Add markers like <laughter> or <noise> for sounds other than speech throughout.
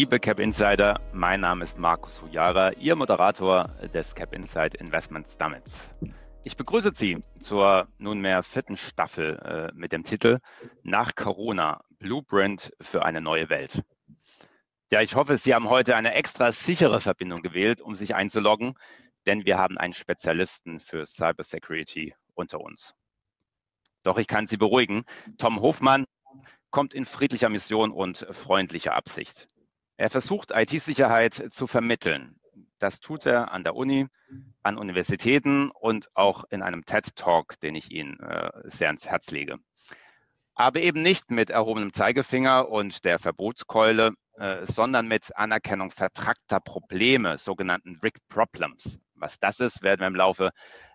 Liebe Cap Insider, mein Name ist Markus Hujara, Ihr Moderator des Cap Insight Investment Summits. Ich begrüße Sie zur nunmehr vierten Staffel äh, mit dem Titel Nach Corona, Blueprint für eine neue Welt. Ja, ich hoffe, Sie haben heute eine extra sichere Verbindung gewählt, um sich einzuloggen, denn wir haben einen Spezialisten für Cybersecurity unter uns. Doch ich kann Sie beruhigen, Tom Hofmann kommt in friedlicher Mission und freundlicher Absicht. Er versucht, IT-Sicherheit zu vermitteln. Das tut er an der Uni, an Universitäten und auch in einem TED-Talk, den ich Ihnen äh, sehr ans Herz lege. Aber eben nicht mit erhobenem Zeigefinger und der Verbotskeule, äh, sondern mit Anerkennung vertrackter Probleme, sogenannten Rick Problems. Was das ist, werden wir im Laufe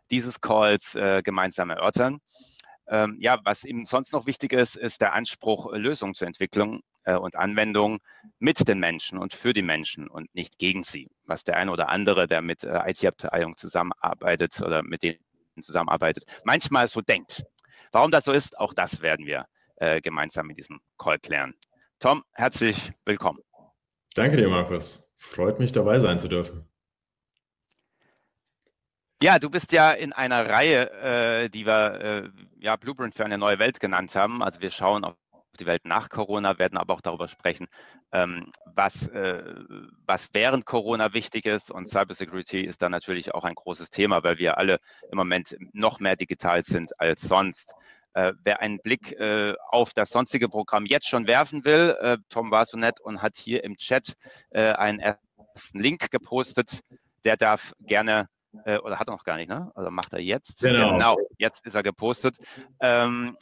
dieses Calls äh, gemeinsam erörtern. Ähm, ja, was ihm sonst noch wichtig ist, ist der Anspruch, äh, Lösungen zur Entwicklung äh, und Anwendung mit den Menschen und für die Menschen und nicht gegen sie. Was der eine oder andere, der mit äh, IT-Abteilungen zusammenarbeitet oder mit denen zusammenarbeitet, manchmal so denkt. Warum das so ist, auch das werden wir äh, gemeinsam mit diesem Call klären. Tom, herzlich willkommen. Danke dir, Markus. Freut mich, dabei sein zu dürfen. Ja, du bist ja in einer Reihe, äh, die wir äh, ja, Blueprint für eine neue Welt genannt haben. Also wir schauen auf die Welt nach Corona, werden aber auch darüber sprechen, ähm, was, äh, was während Corona wichtig ist. Und Cybersecurity ist da natürlich auch ein großes Thema, weil wir alle im Moment noch mehr digital sind als sonst. Äh, wer einen Blick äh, auf das sonstige Programm jetzt schon werfen will, äh, Tom war so nett und hat hier im Chat äh, einen ersten Link gepostet. Der darf gerne äh, oder hat er noch gar nicht, ne? Also macht er jetzt. Genau, genau jetzt ist er gepostet. Ähm,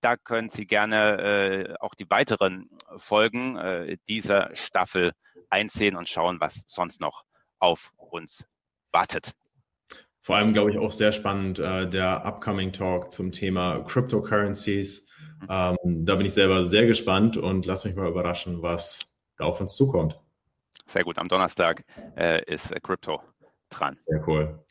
da können Sie gerne äh, auch die weiteren Folgen äh, dieser Staffel einsehen und schauen, was sonst noch auf uns wartet. Vor allem, glaube ich, auch sehr spannend äh, der upcoming Talk zum Thema Cryptocurrencies. Mhm. Ähm, da bin ich selber sehr gespannt und lass mich mal überraschen, was da auf uns zukommt. Sehr gut. Am Donnerstag äh, ist Crypto dran. Sehr cool.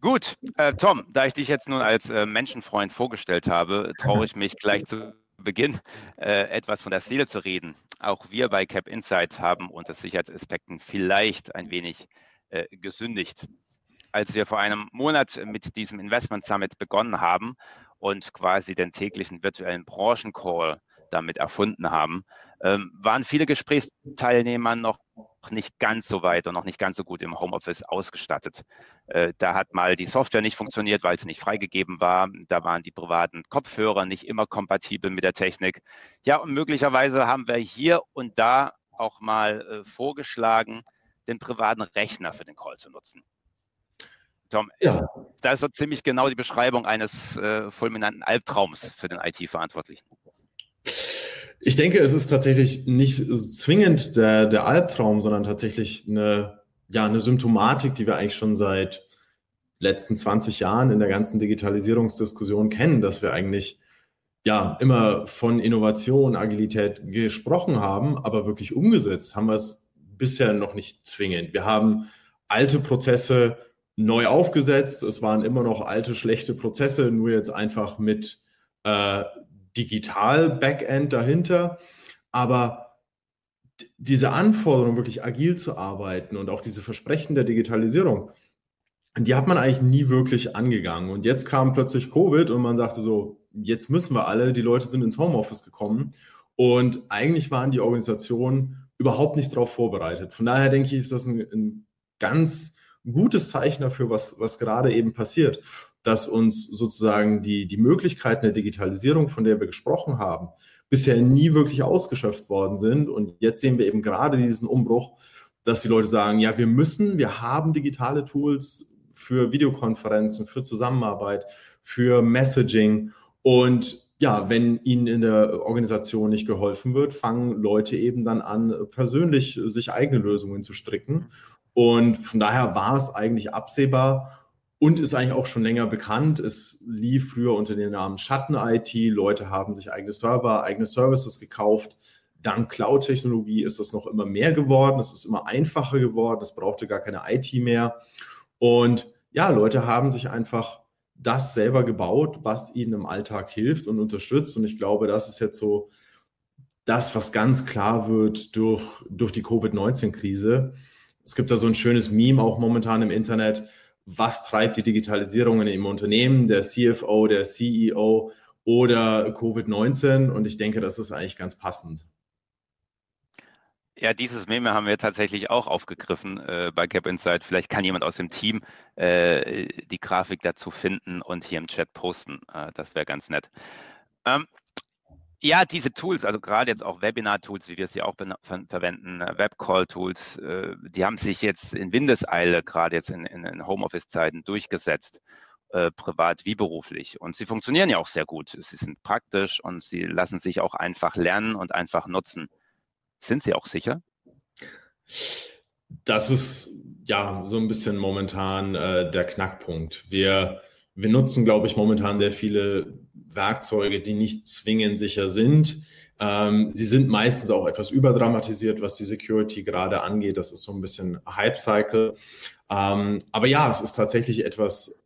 Gut, äh, Tom, da ich dich jetzt nun als äh, Menschenfreund vorgestellt habe, traue ich mich gleich zu Beginn äh, etwas von der Seele zu reden. Auch wir bei Cap Insight haben unter Sicherheitsaspekten vielleicht ein wenig äh, gesündigt. Als wir vor einem Monat mit diesem Investment Summit begonnen haben und quasi den täglichen virtuellen Branchencall damit erfunden haben, ähm, waren viele Gesprächsteilnehmer noch nicht ganz so weit und noch nicht ganz so gut im Homeoffice ausgestattet. Äh, da hat mal die Software nicht funktioniert, weil es nicht freigegeben war. Da waren die privaten Kopfhörer nicht immer kompatibel mit der Technik. Ja, und möglicherweise haben wir hier und da auch mal äh, vorgeschlagen, den privaten Rechner für den Call zu nutzen. Tom, ist, das ist so ziemlich genau die Beschreibung eines äh, fulminanten Albtraums für den IT-Verantwortlichen. Ich denke, es ist tatsächlich nicht zwingend der, der Albtraum, sondern tatsächlich eine, ja, eine Symptomatik, die wir eigentlich schon seit letzten 20 Jahren in der ganzen Digitalisierungsdiskussion kennen, dass wir eigentlich ja immer von Innovation, Agilität gesprochen haben, aber wirklich umgesetzt haben wir es bisher noch nicht zwingend. Wir haben alte Prozesse neu aufgesetzt. Es waren immer noch alte, schlechte Prozesse, nur jetzt einfach mit äh, Digital-Backend dahinter. Aber diese Anforderung, wirklich agil zu arbeiten und auch diese Versprechen der Digitalisierung, die hat man eigentlich nie wirklich angegangen. Und jetzt kam plötzlich Covid und man sagte so, jetzt müssen wir alle, die Leute sind ins Homeoffice gekommen. Und eigentlich waren die Organisationen überhaupt nicht darauf vorbereitet. Von daher denke ich, ist das ein, ein ganz gutes Zeichen dafür, was, was gerade eben passiert dass uns sozusagen die, die Möglichkeiten der Digitalisierung, von der wir gesprochen haben, bisher nie wirklich ausgeschöpft worden sind. Und jetzt sehen wir eben gerade diesen Umbruch, dass die Leute sagen, ja, wir müssen, wir haben digitale Tools für Videokonferenzen, für Zusammenarbeit, für Messaging. Und ja, wenn ihnen in der Organisation nicht geholfen wird, fangen Leute eben dann an, persönlich sich eigene Lösungen zu stricken. Und von daher war es eigentlich absehbar, und ist eigentlich auch schon länger bekannt. Es lief früher unter dem Namen Schatten-IT. Leute haben sich eigene Server, eigene Services gekauft. Dank Cloud-Technologie ist das noch immer mehr geworden. Es ist immer einfacher geworden. Es brauchte gar keine IT mehr. Und ja, Leute haben sich einfach das selber gebaut, was ihnen im Alltag hilft und unterstützt. Und ich glaube, das ist jetzt so das, was ganz klar wird durch, durch die Covid-19-Krise. Es gibt da so ein schönes Meme auch momentan im Internet. Was treibt die Digitalisierung im Unternehmen? Der CFO, der CEO oder Covid-19? Und ich denke, das ist eigentlich ganz passend. Ja, dieses Meme haben wir tatsächlich auch aufgegriffen äh, bei Cap Insight. Vielleicht kann jemand aus dem Team äh, die Grafik dazu finden und hier im Chat posten. Äh, das wäre ganz nett. Ähm, ja, diese Tools, also gerade jetzt auch Webinar-Tools, wie wir sie auch ver verwenden, äh, Webcall-Tools, äh, die haben sich jetzt in Windeseile, gerade jetzt in, in, in Homeoffice-Zeiten, durchgesetzt, äh, privat wie beruflich. Und sie funktionieren ja auch sehr gut. Sie sind praktisch und sie lassen sich auch einfach lernen und einfach nutzen. Sind Sie auch sicher? Das ist ja so ein bisschen momentan äh, der Knackpunkt. Wir, wir nutzen, glaube ich, momentan sehr viele Werkzeuge, die nicht zwingend sicher sind. Ähm, sie sind meistens auch etwas überdramatisiert, was die Security gerade angeht. Das ist so ein bisschen Hype-Cycle. Ähm, aber ja, es ist tatsächlich etwas,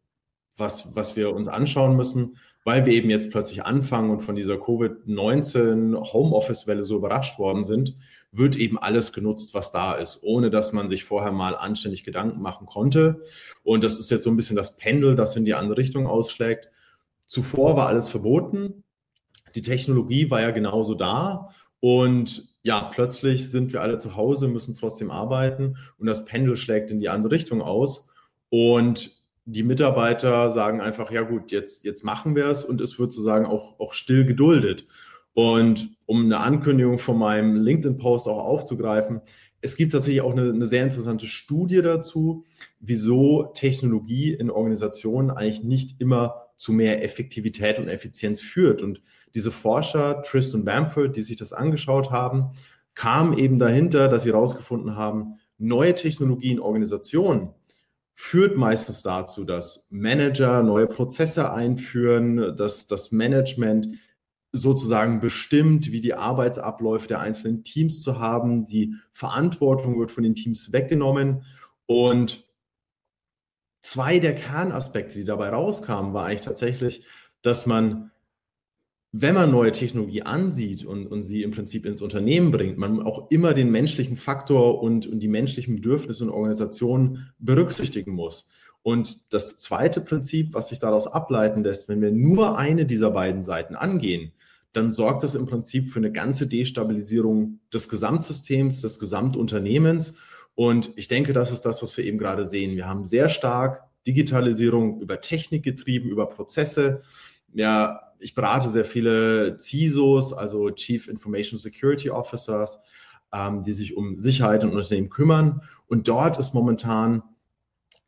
was, was wir uns anschauen müssen weil wir eben jetzt plötzlich anfangen und von dieser Covid-19 Homeoffice-Welle so überrascht worden sind, wird eben alles genutzt, was da ist, ohne dass man sich vorher mal anständig Gedanken machen konnte. Und das ist jetzt so ein bisschen das Pendel, das in die andere Richtung ausschlägt. Zuvor war alles verboten. Die Technologie war ja genauso da. Und ja, plötzlich sind wir alle zu Hause, müssen trotzdem arbeiten und das Pendel schlägt in die andere Richtung aus. Und die Mitarbeiter sagen einfach, ja gut, jetzt, jetzt machen wir es und es wird sozusagen auch, auch still geduldet. Und um eine Ankündigung von meinem LinkedIn-Post auch aufzugreifen, es gibt tatsächlich auch eine, eine, sehr interessante Studie dazu, wieso Technologie in Organisationen eigentlich nicht immer zu mehr Effektivität und Effizienz führt. Und diese Forscher, Tristan Bamford, die sich das angeschaut haben, kamen eben dahinter, dass sie herausgefunden haben, neue Technologie in Organisationen führt meistens dazu, dass Manager neue Prozesse einführen, dass das Management sozusagen bestimmt, wie die Arbeitsabläufe der einzelnen Teams zu haben. Die Verantwortung wird von den Teams weggenommen. Und zwei der Kernaspekte, die dabei rauskamen, war eigentlich tatsächlich, dass man wenn man neue Technologie ansieht und, und sie im Prinzip ins Unternehmen bringt, man auch immer den menschlichen Faktor und, und die menschlichen Bedürfnisse und Organisationen berücksichtigen muss. Und das zweite Prinzip, was sich daraus ableiten lässt, wenn wir nur eine dieser beiden Seiten angehen, dann sorgt das im Prinzip für eine ganze Destabilisierung des Gesamtsystems, des Gesamtunternehmens. Und ich denke, das ist das, was wir eben gerade sehen. Wir haben sehr stark Digitalisierung über Technik getrieben, über Prozesse. Ja, ich berate sehr viele CISOs, also Chief Information Security Officers, ähm, die sich um Sicherheit und Unternehmen kümmern. Und dort ist momentan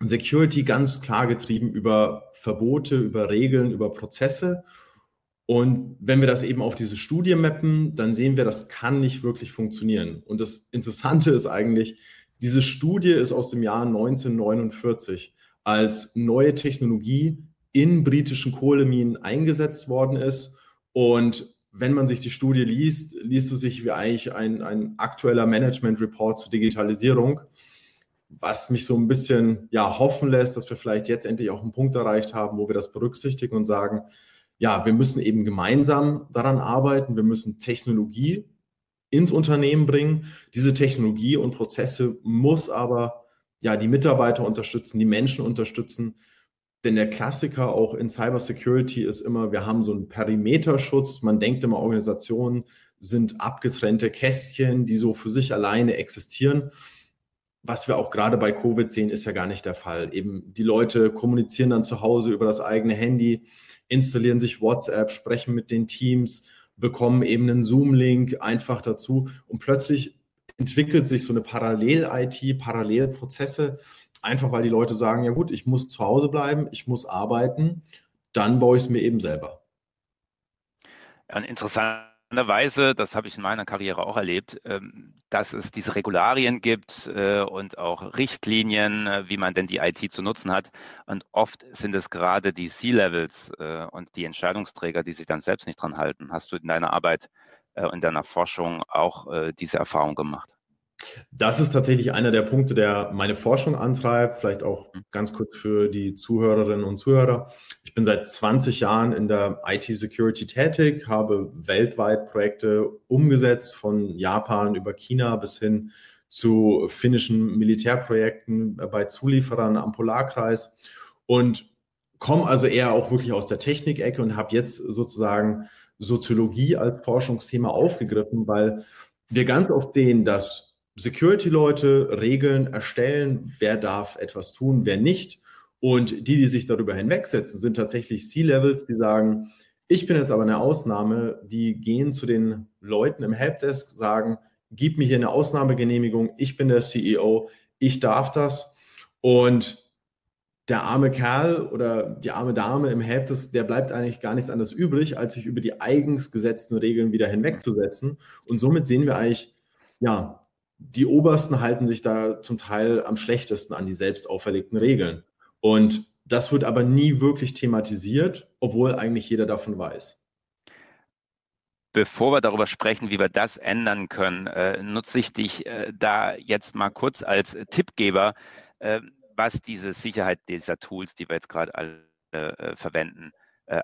Security ganz klar getrieben über Verbote, über Regeln, über Prozesse. Und wenn wir das eben auf diese Studie mappen, dann sehen wir, das kann nicht wirklich funktionieren. Und das Interessante ist eigentlich, diese Studie ist aus dem Jahr 1949 als neue Technologie in britischen Kohleminen eingesetzt worden ist. Und wenn man sich die Studie liest, liest es sich wie eigentlich ein, ein aktueller Management-Report zur Digitalisierung, was mich so ein bisschen ja, hoffen lässt, dass wir vielleicht jetzt endlich auch einen Punkt erreicht haben, wo wir das berücksichtigen und sagen, ja, wir müssen eben gemeinsam daran arbeiten, wir müssen Technologie ins Unternehmen bringen. Diese Technologie und Prozesse muss aber ja die Mitarbeiter unterstützen, die Menschen unterstützen, denn der Klassiker auch in Cybersecurity ist immer, wir haben so einen Perimeterschutz. Man denkt immer, Organisationen sind abgetrennte Kästchen, die so für sich alleine existieren. Was wir auch gerade bei Covid sehen, ist ja gar nicht der Fall. Eben die Leute kommunizieren dann zu Hause über das eigene Handy, installieren sich WhatsApp, sprechen mit den Teams, bekommen eben einen Zoom-Link einfach dazu und plötzlich entwickelt sich so eine Parallel-IT, Parallelprozesse, einfach weil die Leute sagen, ja gut, ich muss zu Hause bleiben, ich muss arbeiten, dann baue ich es mir eben selber. Ja, interessanterweise, das habe ich in meiner Karriere auch erlebt, ähm, dass es diese Regularien gibt äh, und auch Richtlinien, äh, wie man denn die IT zu nutzen hat. Und oft sind es gerade die C-Levels äh, und die Entscheidungsträger, die sich dann selbst nicht dran halten. Hast du in deiner Arbeit und in deiner Forschung auch diese Erfahrung gemacht? Das ist tatsächlich einer der Punkte, der meine Forschung antreibt. Vielleicht auch mhm. ganz kurz für die Zuhörerinnen und Zuhörer. Ich bin seit 20 Jahren in der IT-Security tätig, habe weltweit Projekte umgesetzt, von Japan über China bis hin zu finnischen Militärprojekten bei Zulieferern am Polarkreis und komme also eher auch wirklich aus der Technikecke und habe jetzt sozusagen Soziologie als Forschungsthema aufgegriffen, weil wir ganz oft sehen, dass Security-Leute Regeln erstellen, wer darf etwas tun, wer nicht. Und die, die sich darüber hinwegsetzen, sind tatsächlich C-Levels, die sagen, ich bin jetzt aber eine Ausnahme, die gehen zu den Leuten im Helpdesk, sagen, gib mir hier eine Ausnahmegenehmigung, ich bin der CEO, ich darf das. Und der arme Kerl oder die arme Dame im Helpdesk, der bleibt eigentlich gar nichts anderes übrig, als sich über die eigens gesetzten Regeln wieder hinwegzusetzen. Und somit sehen wir eigentlich, ja, die Obersten halten sich da zum Teil am schlechtesten an die selbst auferlegten Regeln. Und das wird aber nie wirklich thematisiert, obwohl eigentlich jeder davon weiß. Bevor wir darüber sprechen, wie wir das ändern können, äh, nutze ich dich äh, da jetzt mal kurz als Tippgeber, äh, was diese Sicherheit dieser Tools, die wir jetzt gerade alle verwenden,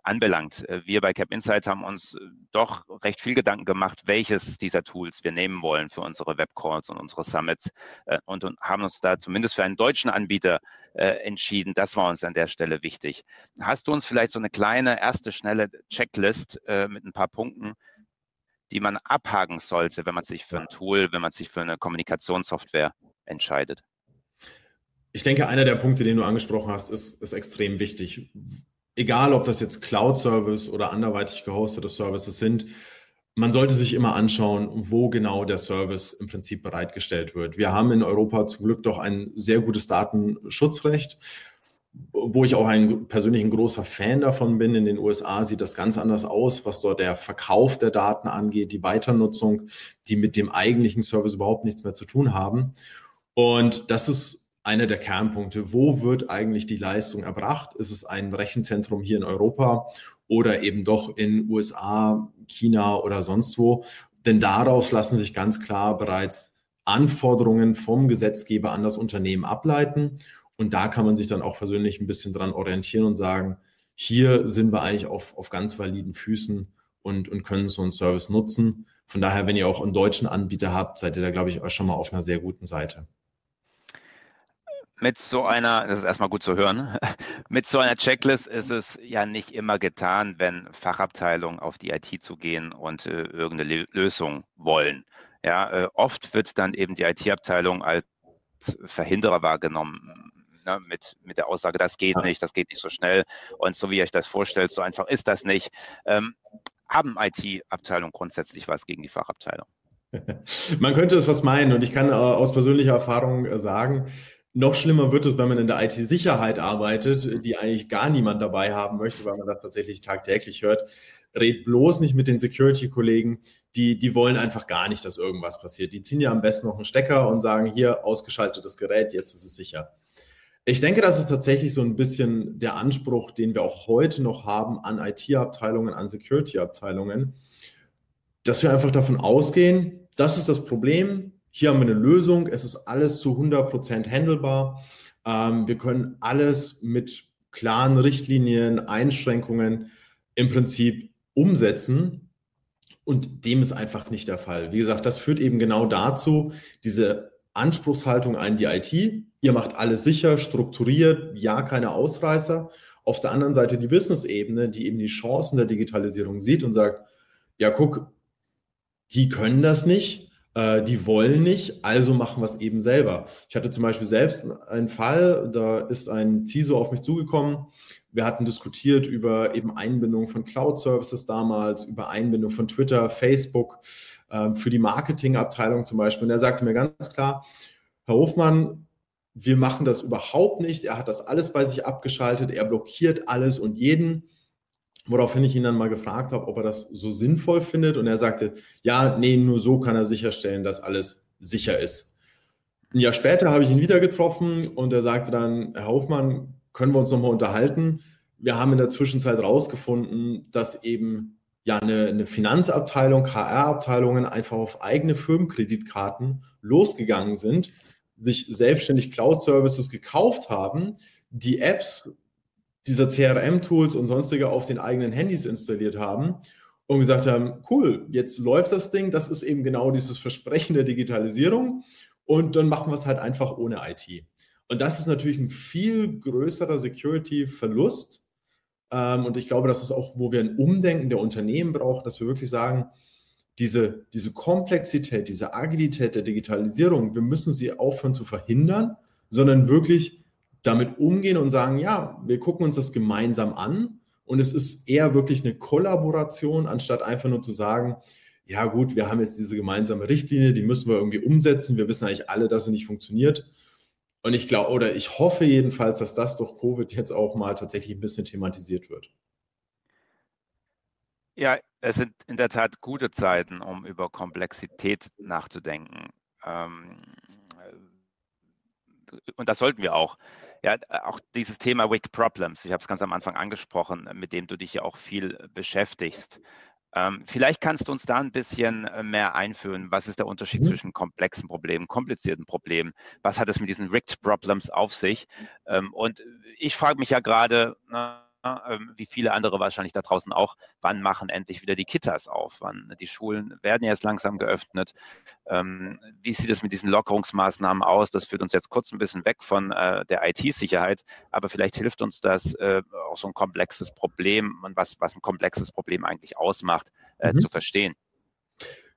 anbelangt. Äh, wir bei Cap Insights haben uns äh, doch recht viel Gedanken gemacht, welches dieser Tools wir nehmen wollen für unsere Webcalls und unsere Summits äh, und, haben uns da zumindest für einen deutschen Anbieter äh, entschieden. Das war uns an der Stelle wichtig. Hast du uns vielleicht so eine kleine erste schnelle Checklist äh, mit ein paar Punkten, die man abhaken sollte, wenn man sich für ein Tool, wenn man sich für eine Kommunikationssoftware entscheidet? Ich denke, einer der Punkte, den du angesprochen hast, ist, ist extrem wichtig egal ob das jetzt Cloud-Service oder anderweitig gehostete Services sind, man sollte sich immer anschauen, wo genau der Service im Prinzip bereitgestellt wird. Wir haben in Europa zum Glück doch ein sehr gutes Datenschutzrecht, wo ich auch ein persönlich ein großer Fan davon bin. In den USA sieht das ganz anders aus, was dort der Verkauf der Daten angeht, die Weiternutzung, die mit dem eigentlichen Service überhaupt nichts mehr zu tun haben. Und das ist einer der Kernpunkte. Wo wird eigentlich die Leistung erbracht? Ist es ein Rechenzentrum hier in Europa oder eben doch in USA, China oder sonst wo? Denn daraus lassen sich ganz klar bereits Anforderungen vom Gesetzgeber an das Unternehmen ableiten. Und da kann man sich dann auch persönlich ein bisschen dran orientieren und sagen, hier sind wir eigentlich auf, auf ganz validen Füßen und, und können so einen Service nutzen. Von daher, wenn ihr auch einen deutschen Anbieter habt, seid ihr da, glaube ich, auch schon mal auf einer sehr guten Seite mit so einer, das ist erstmal gut zu hören, <laughs> mit so einer Checklist ist es ja nicht immer getan, wenn Fachabteilungen auf die IT zugehen und äh, irgendeine Lösung wollen. Ja, äh, oft wird dann eben die IT-Abteilung als Verhinderer wahrgenommen. Ne, mit, mit der Aussage, das geht nicht, das geht nicht so schnell. Und so wie ihr euch das vorstellt, so einfach ist das nicht. Ähm, haben IT-Abteilungen grundsätzlich was gegen die Fachabteilung? <laughs> Man könnte es was meinen und ich kann äh, aus persönlicher Erfahrung äh, sagen, noch schlimmer wird es, wenn man in der IT-Sicherheit arbeitet, die eigentlich gar niemand dabei haben möchte, weil man das tatsächlich tagtäglich hört. Red bloß nicht mit den Security-Kollegen, die, die wollen einfach gar nicht, dass irgendwas passiert. Die ziehen ja am besten noch einen Stecker und sagen, hier, ausgeschaltetes Gerät, jetzt ist es sicher. Ich denke, das ist tatsächlich so ein bisschen der Anspruch, den wir auch heute noch haben an IT-Abteilungen, an Security-Abteilungen, dass wir einfach davon ausgehen, das ist das Problem, hier haben wir eine Lösung. Es ist alles zu 100% handelbar. Ähm, wir können alles mit klaren Richtlinien, Einschränkungen im Prinzip umsetzen. Und dem ist einfach nicht der Fall. Wie gesagt, das führt eben genau dazu, diese Anspruchshaltung an die IT. Ihr macht alles sicher, strukturiert, ja, keine Ausreißer. Auf der anderen Seite die Business-Ebene, die eben die Chancen der Digitalisierung sieht und sagt, ja, guck, die können das nicht äh, die wollen nicht, also machen wir es eben selber. Ich hatte zum Beispiel selbst einen Fall, da ist ein CISO auf mich zugekommen. Wir hatten diskutiert über eben Einbindung von Cloud-Services damals, über Einbindung von Twitter, Facebook äh, für die Marketingabteilung zum Beispiel. Und er sagte mir ganz klar, Herr Hofmann, wir machen das überhaupt nicht. Er hat das alles bei sich abgeschaltet. Er blockiert alles und jeden. Woraufhin ich ihn dann mal gefragt habe, ob er das so sinnvoll findet. Und er sagte, ja, nee, nur so kann er sicherstellen, dass alles sicher ist. Ein Jahr später habe ich ihn wieder getroffen und er sagte dann, Herr Hoffmann, können wir uns nochmal unterhalten? Wir haben in der Zwischenzeit herausgefunden, dass eben ja eine, eine Finanzabteilung, HR-Abteilungen einfach auf eigene Firmenkreditkarten losgegangen sind, sich selbstständig Cloud-Services gekauft haben, die Apps dieser CRM-Tools und sonstige auf den eigenen Handys installiert haben und gesagt haben, cool, jetzt läuft das Ding, das ist eben genau dieses Versprechen der Digitalisierung und dann machen wir es halt einfach ohne IT. Und das ist natürlich ein viel größerer Security-Verlust. Ähm, und ich glaube, das ist auch, wo wir ein Umdenken der Unternehmen brauchen, dass wir wirklich sagen, diese, diese Komplexität, diese Agilität der Digitalisierung, wir müssen sie aufhören zu verhindern, sondern wirklich damit umgehen und sagen, ja, wir gucken uns das gemeinsam an und es ist eher wirklich eine Kollaboration, anstatt einfach nur zu sagen, ja gut, wir haben jetzt diese gemeinsame Richtlinie, die müssen wir irgendwie umsetzen, wir wissen eigentlich alle, dass sie nicht funktioniert. Und ich glaube, oder ich hoffe jedenfalls, dass das durch Covid jetzt auch mal tatsächlich ein bisschen thematisiert wird. Ja, es sind in der Tat gute Zeiten, um über Komplexität nachzudenken. Ähm, und das sollten wir auch. Ja, auch dieses Thema Wick Problems, ich habe es ganz am Anfang angesprochen, mit dem du dich ja auch viel beschäftigst. Ähm, vielleicht kannst du uns da ein bisschen äh, mehr einführen. Was ist der Unterschied mhm. zwischen komplexen Problemen, komplizierten Problemen? Was hat es mit diesen Rigged Problems auf sich? Ähm, und ich frage mich ja gerade, ähm, wie viele andere wahrscheinlich da draußen auch, wann machen endlich wieder die Kitas auf? Wann die Schulen werden jetzt langsam geöffnet? Ähm, wie sieht es mit diesen Lockerungsmaßnahmen aus? Das führt uns jetzt kurz ein bisschen weg von äh, der IT-Sicherheit, aber vielleicht hilft uns das äh, auch so ein komplexes Problem und was, was ein komplexes Problem eigentlich ausmacht, äh, mhm. zu verstehen.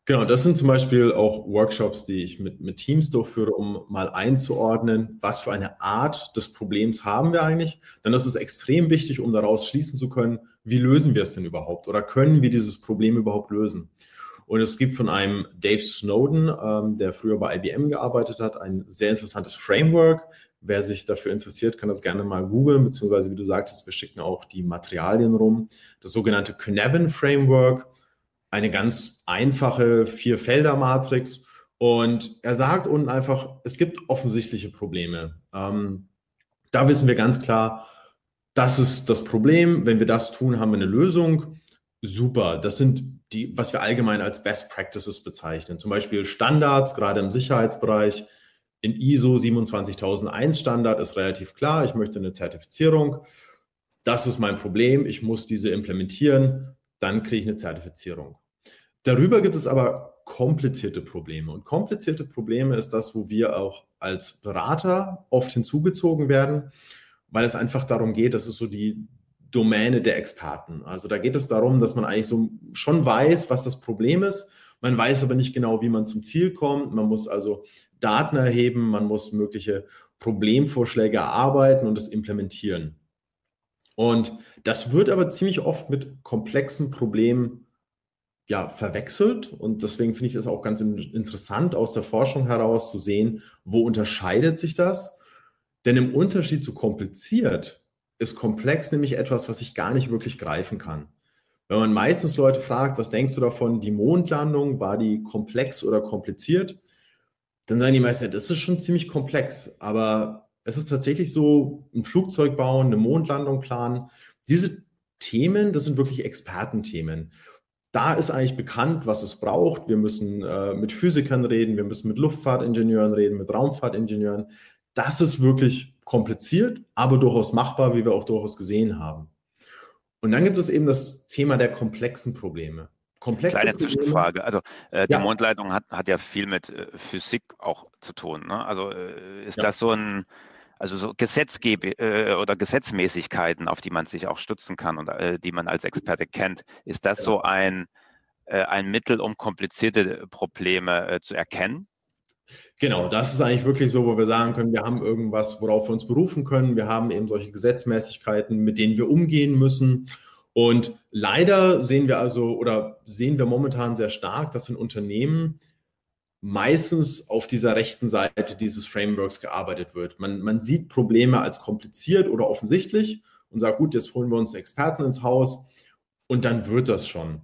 Genau, das sind zum Beispiel auch Workshops, die ich mit, mit Teams durchführe, um mal einzuordnen, was für eine Art des Problems haben wir eigentlich. Denn das ist extrem wichtig, um daraus schließen zu können, wie lösen wir es denn überhaupt oder können wir dieses Problem überhaupt lösen. Und es gibt von einem Dave Snowden, ähm, der früher bei IBM gearbeitet hat, ein sehr interessantes Framework. Wer sich dafür interessiert, kann das gerne mal googeln, beziehungsweise wie du sagtest, wir schicken auch die Materialien rum. Das sogenannte Cynefin Framework eine ganz einfache Vier-Felder-Matrix. Und er sagt unten einfach, es gibt offensichtliche Probleme. Ähm, da wissen wir ganz klar, das ist das Problem. Wenn wir das tun, haben wir eine Lösung. Super. Das sind die, was wir allgemein als Best Practices bezeichnen. Zum Beispiel Standards, gerade im Sicherheitsbereich. In ISO 27001 Standard ist relativ klar. Ich möchte eine Zertifizierung. Das ist mein Problem. Ich muss diese implementieren. Dann kriege ich eine Zertifizierung. Darüber gibt es aber komplizierte Probleme. Und komplizierte Probleme ist das, wo wir auch als Berater oft hinzugezogen werden, weil es einfach darum geht, das ist so die Domäne der Experten. Also da geht es darum, dass man eigentlich so schon weiß, was das Problem ist. Man weiß aber nicht genau, wie man zum Ziel kommt. Man muss also Daten erheben, man muss mögliche Problemvorschläge erarbeiten und es implementieren. Und das wird aber ziemlich oft mit komplexen Problemen ja, verwechselt. Und deswegen finde ich es auch ganz interessant, aus der Forschung heraus zu sehen, wo unterscheidet sich das? Denn im Unterschied zu kompliziert ist komplex nämlich etwas, was ich gar nicht wirklich greifen kann. Wenn man meistens Leute fragt, was denkst du davon, die Mondlandung, war die komplex oder kompliziert? Dann sagen die meisten, das ist schon ziemlich komplex. Aber es ist tatsächlich so, ein Flugzeug bauen, eine Mondlandung planen. Diese Themen, das sind wirklich Expertenthemen da ist eigentlich bekannt, was es braucht. Wir müssen äh, mit Physikern reden, wir müssen mit Luftfahrtingenieuren reden, mit Raumfahrtingenieuren. Das ist wirklich kompliziert, aber durchaus machbar, wie wir auch durchaus gesehen haben. Und dann gibt es eben das Thema der komplexen Probleme. Komplexe Kleine Probleme. Zwischenfrage. Also äh, die ja. Mondleitung hat, hat ja viel mit äh, Physik auch zu tun. Ne? Also äh, ist ja. das so ein also so Gesetzgebe äh, oder Gesetzmäßigkeiten, auf die man sich auch stützen kann und äh, die man als Experte kennt. Ist das so ein, äh, ein Mittel, um komplizierte Probleme zu erkennen? Genau, das ist eigentlich wirklich so, wo wir sagen können, wir haben irgendwas, worauf wir uns berufen können. Wir haben eben solche Gesetzmäßigkeiten, mit denen wir umgehen müssen. Und leider sehen wir also oder sehen wir momentan sehr stark, dass in Unternehmen meistens auf dieser rechten Seite dieses Frameworks gearbeitet wird. Man, man sieht Probleme als kompliziert oder offensichtlich und sagt, gut, jetzt holen wir uns Experten ins Haus und dann wird das schon.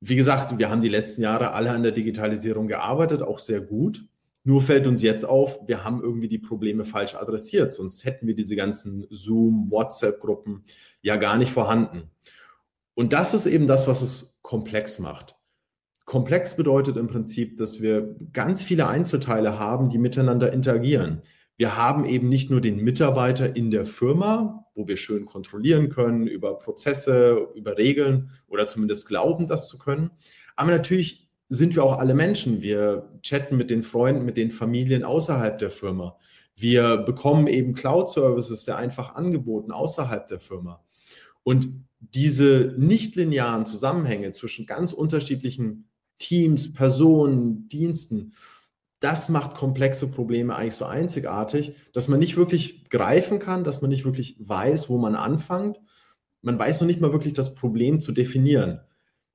Wie gesagt, wir haben die letzten Jahre alle an der Digitalisierung gearbeitet, auch sehr gut. Nur fällt uns jetzt auf, wir haben irgendwie die Probleme falsch adressiert, sonst hätten wir diese ganzen Zoom, WhatsApp-Gruppen ja gar nicht vorhanden. Und das ist eben das, was es komplex macht. Komplex bedeutet im Prinzip, dass wir ganz viele Einzelteile haben, die miteinander interagieren. Wir haben eben nicht nur den Mitarbeiter in der Firma, wo wir schön kontrollieren können über Prozesse, über Regeln oder zumindest glauben, das zu können. Aber natürlich sind wir auch alle Menschen. Wir chatten mit den Freunden, mit den Familien außerhalb der Firma. Wir bekommen eben Cloud-Services sehr einfach angeboten außerhalb der Firma. Und diese nichtlinearen Zusammenhänge zwischen ganz unterschiedlichen Teams, Personen, Diensten, das macht komplexe Probleme eigentlich so einzigartig, dass man nicht wirklich greifen kann, dass man nicht wirklich weiß, wo man anfängt. Man weiß noch nicht mal wirklich das Problem zu definieren.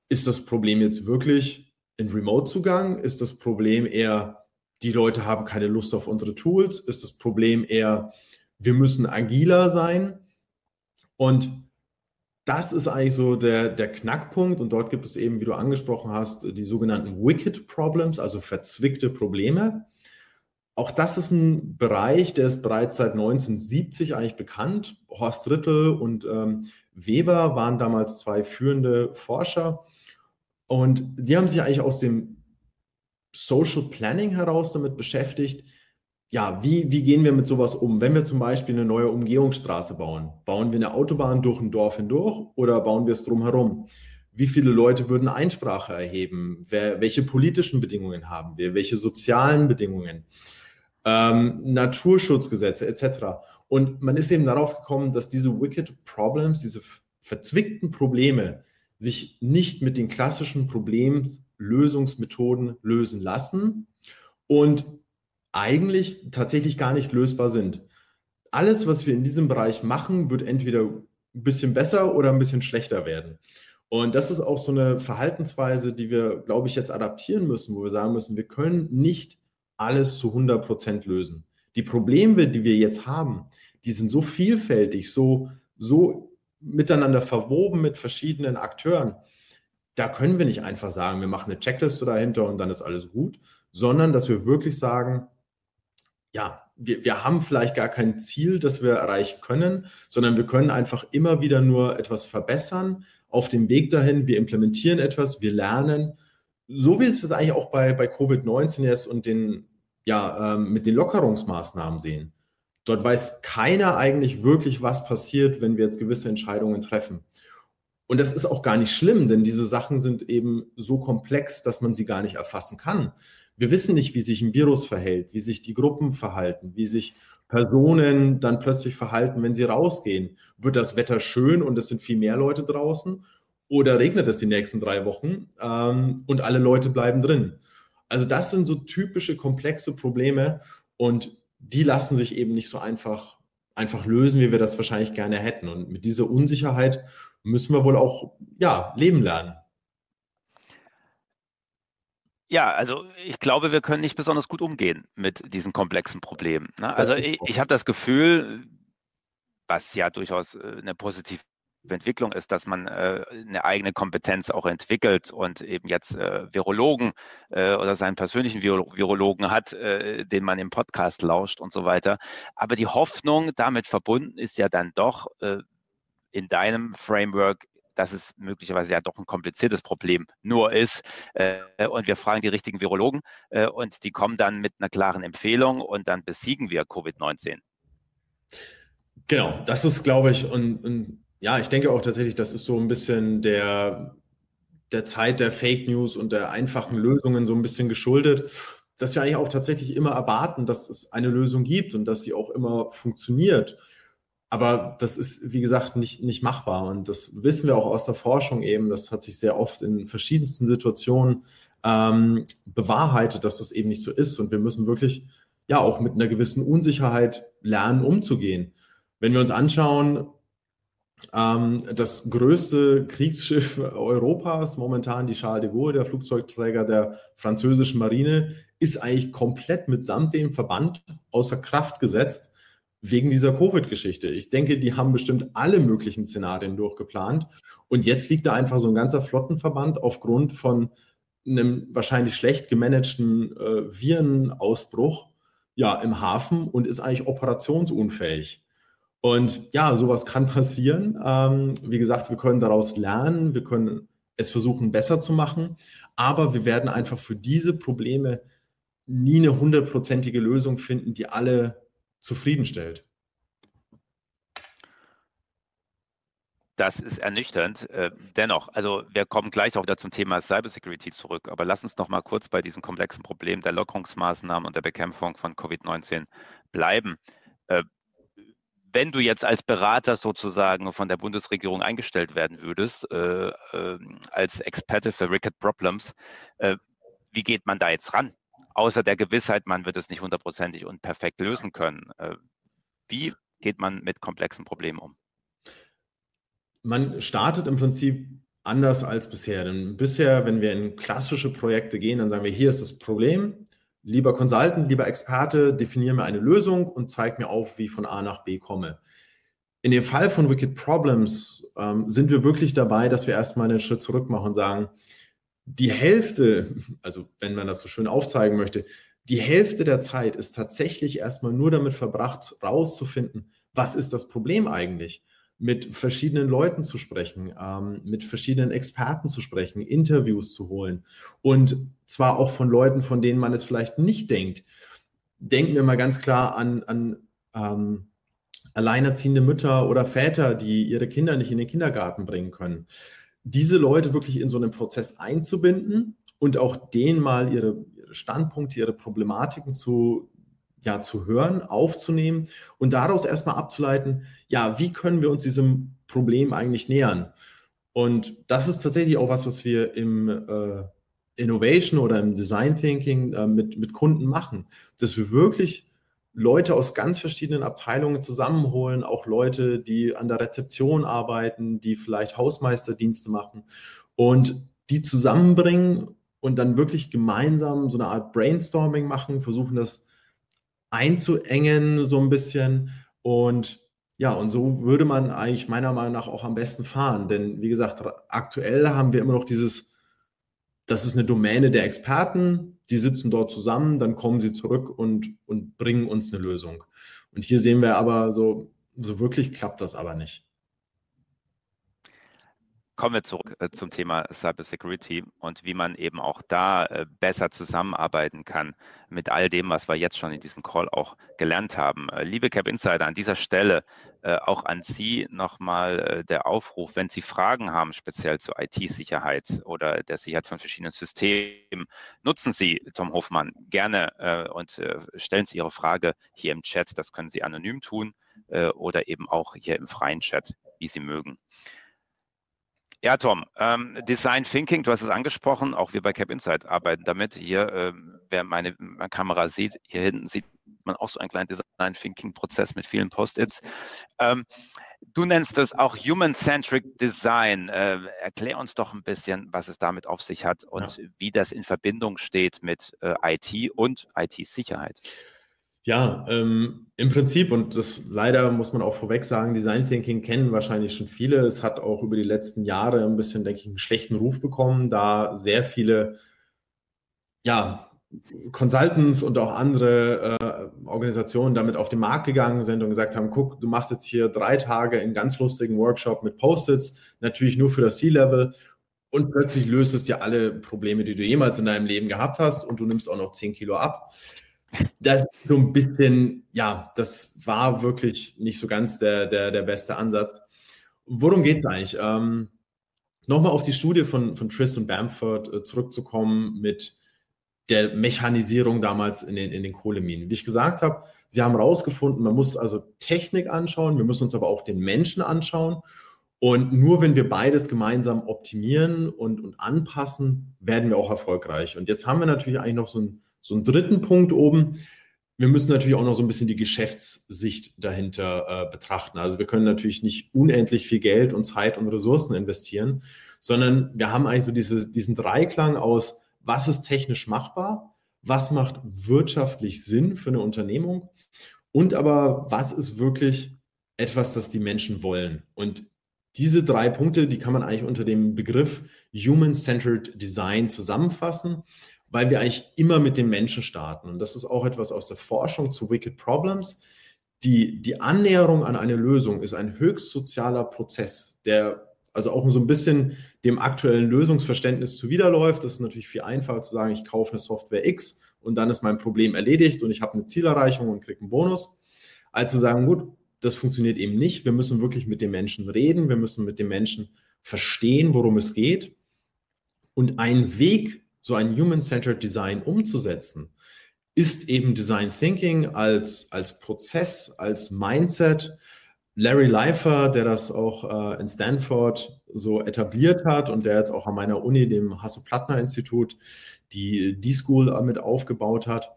Ist das Problem jetzt wirklich ein Remote-Zugang? Ist das Problem eher, die Leute haben keine Lust auf unsere Tools? Ist das Problem eher, wir müssen agiler sein? Und das ist eigentlich so der, der Knackpunkt und dort gibt es eben, wie du angesprochen hast, die sogenannten Wicked Problems, also verzwickte Probleme. Auch das ist ein Bereich, der ist bereits seit 1970 eigentlich bekannt. Horst Rittel und ähm, Weber waren damals zwei führende Forscher und die haben sich eigentlich aus dem Social Planning heraus damit beschäftigt, ja, wie, wie gehen wir mit sowas um? Wenn wir zum Beispiel eine neue Umgehungsstraße bauen, bauen wir eine Autobahn durch ein Dorf hindurch oder bauen wir es drumherum? Wie viele Leute würden Einsprache erheben? Wer, welche politischen Bedingungen haben wir? Welche sozialen Bedingungen? Ähm, Naturschutzgesetze etc. Und man ist eben darauf gekommen, dass diese wicked Problems, diese verzwickten Probleme sich nicht mit den klassischen Problemlösungsmethoden lösen lassen. Und eigentlich tatsächlich gar nicht lösbar sind. Alles, was wir in diesem Bereich machen, wird entweder ein bisschen besser oder ein bisschen schlechter werden. Und das ist auch so eine Verhaltensweise, die wir, glaube ich, jetzt adaptieren müssen, wo wir sagen müssen, wir können nicht alles zu 100 Prozent lösen. Die Probleme, die wir jetzt haben, die sind so vielfältig, so, so miteinander verwoben mit verschiedenen Akteuren. Da können wir nicht einfach sagen, wir machen eine Checkliste dahinter und dann ist alles gut, sondern dass wir wirklich sagen, ja, wir, wir haben vielleicht gar kein Ziel, das wir erreichen können, sondern wir können einfach immer wieder nur etwas verbessern auf dem Weg dahin. Wir implementieren etwas, wir lernen, so wie es wir eigentlich auch bei, bei Covid-19 jetzt und den, ja, ähm, mit den Lockerungsmaßnahmen sehen. Dort weiß keiner eigentlich wirklich, was passiert, wenn wir jetzt gewisse Entscheidungen treffen. Und das ist auch gar nicht schlimm, denn diese Sachen sind eben so komplex, dass man sie gar nicht erfassen kann. Wir wissen nicht, wie sich ein Virus verhält, wie sich die Gruppen verhalten, wie sich Personen dann plötzlich verhalten, wenn sie rausgehen. Wird das Wetter schön und es sind viel mehr Leute draußen? Oder regnet es die nächsten drei Wochen ähm, und alle Leute bleiben drin? Also das sind so typische komplexe Probleme und die lassen sich eben nicht so einfach, einfach lösen, wie wir das wahrscheinlich gerne hätten. Und mit dieser Unsicherheit müssen wir wohl auch ja, leben lernen. Ja, also ich glaube, wir können nicht besonders gut umgehen mit diesen komplexen Problemen. Ne? Also ich, ich habe das Gefühl, was ja durchaus äh, eine positive Entwicklung ist, dass man äh, eine eigene Kompetenz auch entwickelt und eben jetzt äh, Virologen äh, oder seinen persönlichen Viro Virologen hat, äh, den man im Podcast lauscht und so weiter. Aber die Hoffnung damit verbunden ist ja dann doch äh, in deinem Framework dass es möglicherweise ja doch ein kompliziertes Problem nur ist. Äh, und wir fragen die richtigen Virologen äh, und die kommen dann mit einer klaren Empfehlung und dann besiegen wir Covid-19. Genau, das ist, glaube ich, und, und ja, ich denke auch tatsächlich, das ist so ein bisschen der, der Zeit der Fake News und der einfachen Lösungen so ein bisschen geschuldet, dass wir eigentlich auch tatsächlich immer erwarten, dass es eine Lösung gibt und dass sie auch immer funktioniert. Aber das ist, wie gesagt, nicht, nicht machbar. Und das wissen wir auch aus der Forschung eben. Das hat sich sehr oft in verschiedensten Situationen ähm, bewahrheitet, dass das eben nicht so ist. Und wir müssen wirklich ja auch mit einer gewissen Unsicherheit lernen, umzugehen. Wenn wir uns anschauen, ähm, das größte Kriegsschiff Europas, momentan die Charles de Gaulle, der Flugzeugträger der französischen Marine, ist eigentlich komplett mitsamt dem Verband außer Kraft gesetzt wegen dieser Covid-Geschichte. Ich denke, die haben bestimmt alle möglichen Szenarien durchgeplant. Und jetzt liegt da einfach so ein ganzer Flottenverband aufgrund von einem wahrscheinlich schlecht gemanagten äh, Virenausbruch ja, im Hafen und ist eigentlich operationsunfähig. Und ja, sowas kann passieren. Ähm, wie gesagt, wir können daraus lernen, wir können es versuchen besser zu machen, aber wir werden einfach für diese Probleme nie eine hundertprozentige Lösung finden, die alle zufriedenstellt. Das ist ernüchternd. Äh, dennoch, also wir kommen gleich auch wieder zum Thema Cybersecurity zurück, aber lass uns noch mal kurz bei diesem komplexen Problem der Lockerungsmaßnahmen und der Bekämpfung von Covid-19 bleiben. Äh, wenn du jetzt als Berater sozusagen von der Bundesregierung eingestellt werden würdest, äh, äh, als Experte für Wicked Problems, wie geht man da jetzt ran? Außer der Gewissheit, man wird es nicht hundertprozentig und perfekt lösen können. Äh, wie geht man mit komplexen Problemen um? Man startet im Prinzip anders als bisher. Denn bisher, wenn wir in klassische Projekte gehen, dann sagen wir, hier ist das Problem, lieber Consultant, lieber Experte, definiere mir eine Lösung und zeig mir auf, wie ich von A nach B komme. In dem Fall von Wicked Problems ähm, sind wir wirklich dabei, dass wir erstmal einen Schritt zurück machen und sagen, die Hälfte, also wenn man das so schön aufzeigen möchte, die Hälfte der Zeit ist tatsächlich erstmal nur damit verbracht, rauszufinden, was ist das Problem eigentlich? Mit verschiedenen Leuten zu sprechen, ähm, mit verschiedenen Experten zu sprechen, Interviews zu holen und zwar auch von Leuten, von denen man es vielleicht nicht denkt. Denken wir mal ganz klar an, an ähm, alleinerziehende Mütter oder Väter, die ihre Kinder nicht in den Kindergarten bringen können. Diese Leute wirklich in so einen Prozess einzubinden und auch denen mal ihre, ihre Standpunkte, ihre Problematiken zu, ja, zu hören, aufzunehmen und daraus erstmal abzuleiten, ja, wie können wir uns diesem Problem eigentlich nähern? Und das ist tatsächlich auch was, was wir im äh, Innovation oder im Design Thinking äh, mit, mit Kunden machen, dass wir wirklich Leute aus ganz verschiedenen Abteilungen zusammenholen, auch Leute, die an der Rezeption arbeiten, die vielleicht Hausmeisterdienste machen und die zusammenbringen und dann wirklich gemeinsam so eine Art Brainstorming machen, versuchen das einzuengen so ein bisschen und ja, und so würde man eigentlich meiner Meinung nach auch am besten fahren, denn wie gesagt, aktuell haben wir immer noch dieses das ist eine Domäne der Experten, die sitzen dort zusammen, dann kommen sie zurück und, und bringen uns eine Lösung. Und hier sehen wir aber so, so wirklich klappt das aber nicht. Kommen wir zurück äh, zum Thema Cybersecurity und wie man eben auch da äh, besser zusammenarbeiten kann mit all dem, was wir jetzt schon in diesem Call auch gelernt haben. Äh, liebe Cap Insider, an dieser Stelle auch an Sie nochmal der Aufruf, wenn Sie Fragen haben, speziell zur IT-Sicherheit oder der Sicherheit von verschiedenen Systemen, nutzen Sie Tom Hofmann gerne und stellen Sie Ihre Frage hier im Chat. Das können Sie anonym tun oder eben auch hier im freien Chat, wie Sie mögen. Ja, Tom, ähm, Design Thinking, du hast es angesprochen, auch wir bei Cap Insight arbeiten damit. Hier, ähm, wer meine, meine, Kamera sieht, hier hinten sieht man auch so einen kleinen Design Thinking Prozess mit vielen Post-its. Ähm, du nennst das auch Human-Centric Design. Äh, erklär uns doch ein bisschen, was es damit auf sich hat und ja. wie das in Verbindung steht mit äh, IT und IT-Sicherheit. Ja, ähm, im Prinzip, und das leider muss man auch vorweg sagen, Design Thinking kennen wahrscheinlich schon viele. Es hat auch über die letzten Jahre ein bisschen, denke ich, einen schlechten Ruf bekommen, da sehr viele, ja, Consultants und auch andere äh, Organisationen damit auf den Markt gegangen sind und gesagt haben, guck, du machst jetzt hier drei Tage einen ganz lustigen Workshop mit Post-its, natürlich nur für das C-Level und plötzlich löst es dir alle Probleme, die du jemals in deinem Leben gehabt hast und du nimmst auch noch 10 Kilo ab das ist so ein bisschen, ja, das war wirklich nicht so ganz der, der, der beste Ansatz. Worum geht es eigentlich? Ähm, Nochmal auf die Studie von, von Tristan Bamford äh, zurückzukommen mit der Mechanisierung damals in den, in den Kohleminen. Wie ich gesagt habe, sie haben herausgefunden, man muss also Technik anschauen, wir müssen uns aber auch den Menschen anschauen. Und nur wenn wir beides gemeinsam optimieren und, und anpassen, werden wir auch erfolgreich. Und jetzt haben wir natürlich eigentlich noch so ein so einen dritten Punkt oben. Wir müssen natürlich auch noch so ein bisschen die Geschäftssicht dahinter äh, betrachten. Also wir können natürlich nicht unendlich viel Geld und Zeit und Ressourcen investieren, sondern wir haben eigentlich so diese, diesen Dreiklang aus, was ist technisch machbar, was macht wirtschaftlich Sinn für eine Unternehmung und aber was ist wirklich etwas, das die Menschen wollen. Und diese drei Punkte, die kann man eigentlich unter dem Begriff Human-Centered Design zusammenfassen weil wir eigentlich immer mit den Menschen starten. Und das ist auch etwas aus der Forschung zu Wicked Problems. die, die Annäherung an eine Lösung ist ein höchst sozialer Prozess, der also auch so ein bisschen dem aktuellen Lösungsverständnis zuwiderläuft. Das ist natürlich viel einfacher zu sagen, ich kaufe eine Software X und dann ist mein Problem erledigt und ich habe eine Zielerreichung und kriege einen Bonus, als zu sagen, gut, das funktioniert eben nicht. Wir müssen wirklich mit den Menschen reden, wir müssen mit den Menschen verstehen, worum es geht. Und ein Weg, so ein Human-Centered Design umzusetzen, ist eben Design Thinking als, als Prozess, als Mindset. Larry Leifer, der das auch äh, in Stanford so etabliert hat und der jetzt auch an meiner Uni, dem Hasso-Plattner-Institut, die D-School mit aufgebaut hat,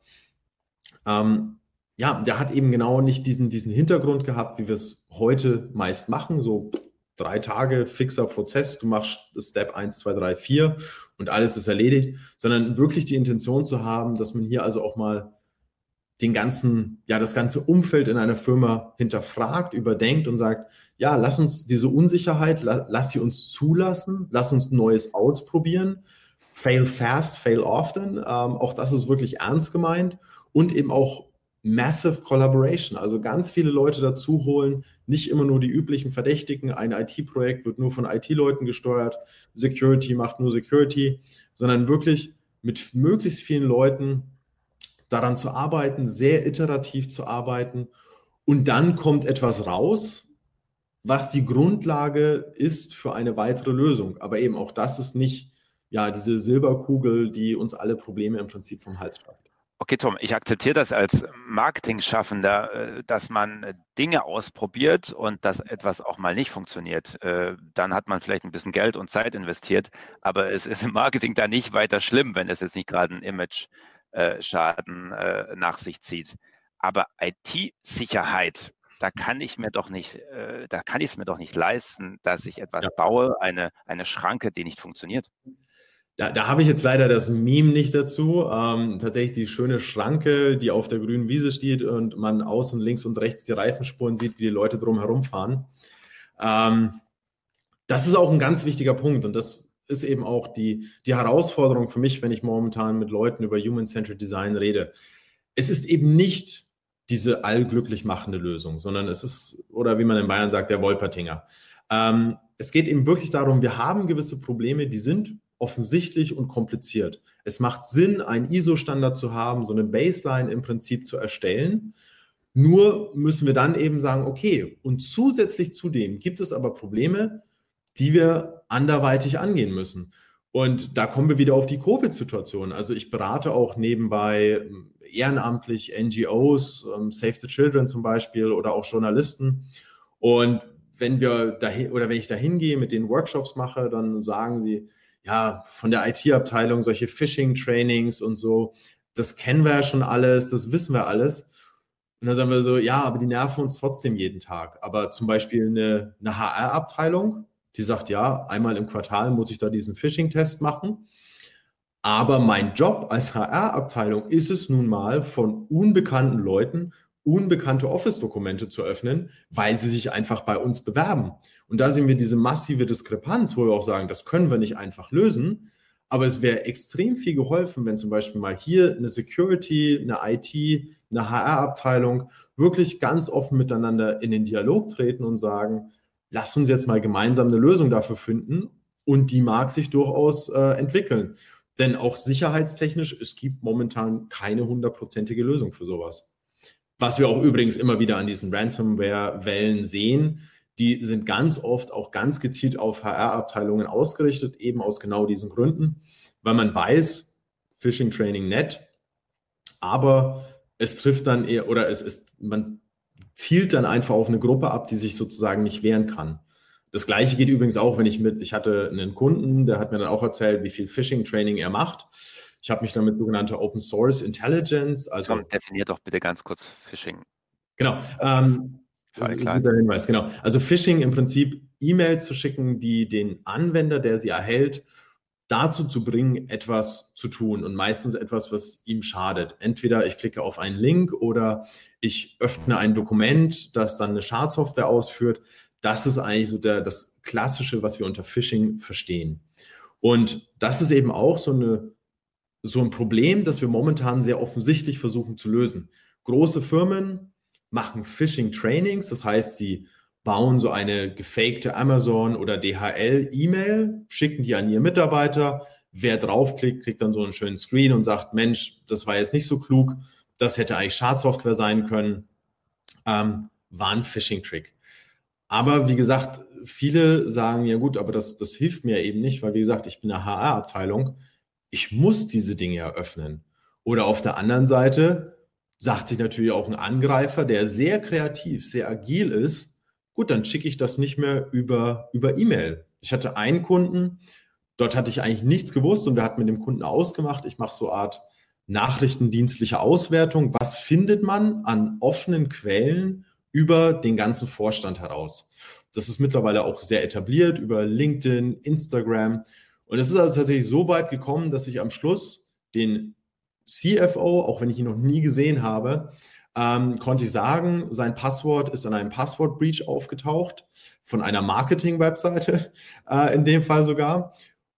ähm, ja, der hat eben genau nicht diesen, diesen Hintergrund gehabt, wie wir es heute meist machen, so drei Tage fixer Prozess, du machst Step 1, 2, 3, 4 und alles ist erledigt, sondern wirklich die Intention zu haben, dass man hier also auch mal den ganzen, ja, das ganze Umfeld in einer Firma hinterfragt, überdenkt und sagt, ja, lass uns diese Unsicherheit, la, lass sie uns zulassen, lass uns Neues ausprobieren, fail fast, fail often, ähm, auch das ist wirklich ernst gemeint. Und eben auch Massive Collaboration, also ganz viele Leute dazu holen, nicht immer nur die üblichen Verdächtigen. Ein IT-Projekt wird nur von IT-Leuten gesteuert, Security macht nur Security, sondern wirklich mit möglichst vielen Leuten daran zu arbeiten, sehr iterativ zu arbeiten. Und dann kommt etwas raus, was die Grundlage ist für eine weitere Lösung. Aber eben auch das ist nicht ja diese Silberkugel, die uns alle Probleme im Prinzip vom Hals schafft. Okay, Tom, ich akzeptiere das als Marketing-Schaffender, äh, dass man äh, Dinge ausprobiert und dass etwas auch mal nicht funktioniert. Äh, dann hat man vielleicht ein bisschen Geld und Zeit investiert, aber es ist im Marketing da nicht weiter schlimm, wenn es jetzt nicht gerade einen Image-Schaden nach sich zieht. Aber IT-Sicherheit, da kann ich mir doch nicht, da kann ich es mir doch nicht leisten, dass ich etwas ja. baue, eine, eine Schranke, die nicht funktioniert. Da, da habe ich jetzt leider das Meme nicht dazu. Ähm, tatsächlich die schöne Schranke, die auf der grünen Wiese steht und man außen links und rechts die Reifenspuren sieht, wie die Leute drum herumfahren. Ähm, das ist auch ein ganz wichtiger Punkt und das ist eben auch die, die Herausforderung für mich, wenn ich momentan mit Leuten über Human-Centered Design rede. Es ist eben nicht diese allglücklich machende Lösung, sondern es ist, oder wie man in Bayern sagt, der Wolpertinger. Ähm, es geht eben wirklich darum, wir haben gewisse Probleme, die sind offensichtlich und kompliziert. Es macht Sinn, einen ISO-Standard zu haben, so eine Baseline im Prinzip zu erstellen. Nur müssen wir dann eben sagen, okay, und zusätzlich zu dem gibt es aber Probleme, die wir anderweitig angehen müssen. Und da kommen wir wieder auf die Covid-Situation. Also ich berate auch nebenbei ähm, ehrenamtlich NGOs, ähm, Save the Children zum Beispiel oder auch Journalisten. Und wenn wir dahin oder wenn ich da hingehe, mit den Workshops mache, dann sagen sie, ja, von der IT-Abteilung solche Phishing-Trainings und so. Das kennen wir ja schon alles, das wissen wir alles. Und dann sagen wir so, ja, aber die nerven uns trotzdem jeden Tag. Aber zum Beispiel eine, eine HR-Abteilung, die sagt, ja, einmal im Quartal muss ich da diesen Phishing-Test machen. Aber mein Job als HR-Abteilung ist es nun mal, von unbekannten Leuten unbekannte Office-Dokumente zu öffnen, weil sie sich einfach bei uns bewerben. Und da sehen wir diese massive Diskrepanz, wo wir auch sagen, das können wir nicht einfach lösen. Aber es wäre extrem viel geholfen, wenn zum Beispiel mal hier eine Security, eine IT, eine HR-Abteilung wirklich ganz offen miteinander in den Dialog treten und sagen, lass uns jetzt mal gemeinsam eine Lösung dafür finden und die mag sich durchaus äh, entwickeln. Denn auch sicherheitstechnisch, es gibt momentan keine hundertprozentige Lösung für sowas. Was wir auch übrigens immer wieder an diesen Ransomware-Wellen sehen, die sind ganz oft auch ganz gezielt auf HR-Abteilungen ausgerichtet, eben aus genau diesen Gründen, weil man weiß, Phishing Training nett, aber es trifft dann eher oder es ist, man zielt dann einfach auf eine Gruppe ab, die sich sozusagen nicht wehren kann. Das gleiche geht übrigens auch, wenn ich mit, ich hatte einen Kunden, der hat mir dann auch erzählt, wie viel Phishing Training er macht. Ich habe mich dann mit sogenannter Open Source Intelligence, also. Komm, definier doch bitte ganz kurz Phishing. Genau. Ähm, guter Hinweis, genau. Also Phishing im Prinzip E-Mails zu schicken, die den Anwender, der sie erhält, dazu zu bringen, etwas zu tun und meistens etwas, was ihm schadet. Entweder ich klicke auf einen Link oder ich öffne ein Dokument, das dann eine Schadsoftware ausführt. Das ist eigentlich so der, das Klassische, was wir unter Phishing verstehen. Und das ist eben auch so eine so ein Problem, das wir momentan sehr offensichtlich versuchen zu lösen. Große Firmen machen Phishing-Trainings, das heißt, sie bauen so eine gefakte Amazon oder DHL-E-Mail, schicken die an ihre Mitarbeiter. Wer draufklickt, kriegt dann so einen schönen Screen und sagt, Mensch, das war jetzt nicht so klug, das hätte eigentlich Schadsoftware sein können. Ähm, war ein Phishing-Trick. Aber wie gesagt, viele sagen, ja gut, aber das, das hilft mir eben nicht, weil wie gesagt, ich bin eine HR-Abteilung. Ich muss diese Dinge eröffnen. Oder auf der anderen Seite sagt sich natürlich auch ein Angreifer, der sehr kreativ, sehr agil ist, gut, dann schicke ich das nicht mehr über, über E-Mail. Ich hatte einen Kunden, dort hatte ich eigentlich nichts gewusst und wir hatten mit dem Kunden ausgemacht, ich mache so eine Art nachrichtendienstliche Auswertung. Was findet man an offenen Quellen über den ganzen Vorstand heraus? Das ist mittlerweile auch sehr etabliert über LinkedIn, Instagram. Und es ist also tatsächlich so weit gekommen, dass ich am Schluss den CFO, auch wenn ich ihn noch nie gesehen habe, ähm, konnte ich sagen, sein Passwort ist an einem Passwort-Breach aufgetaucht, von einer Marketing-Webseite, <laughs> äh, in dem Fall sogar.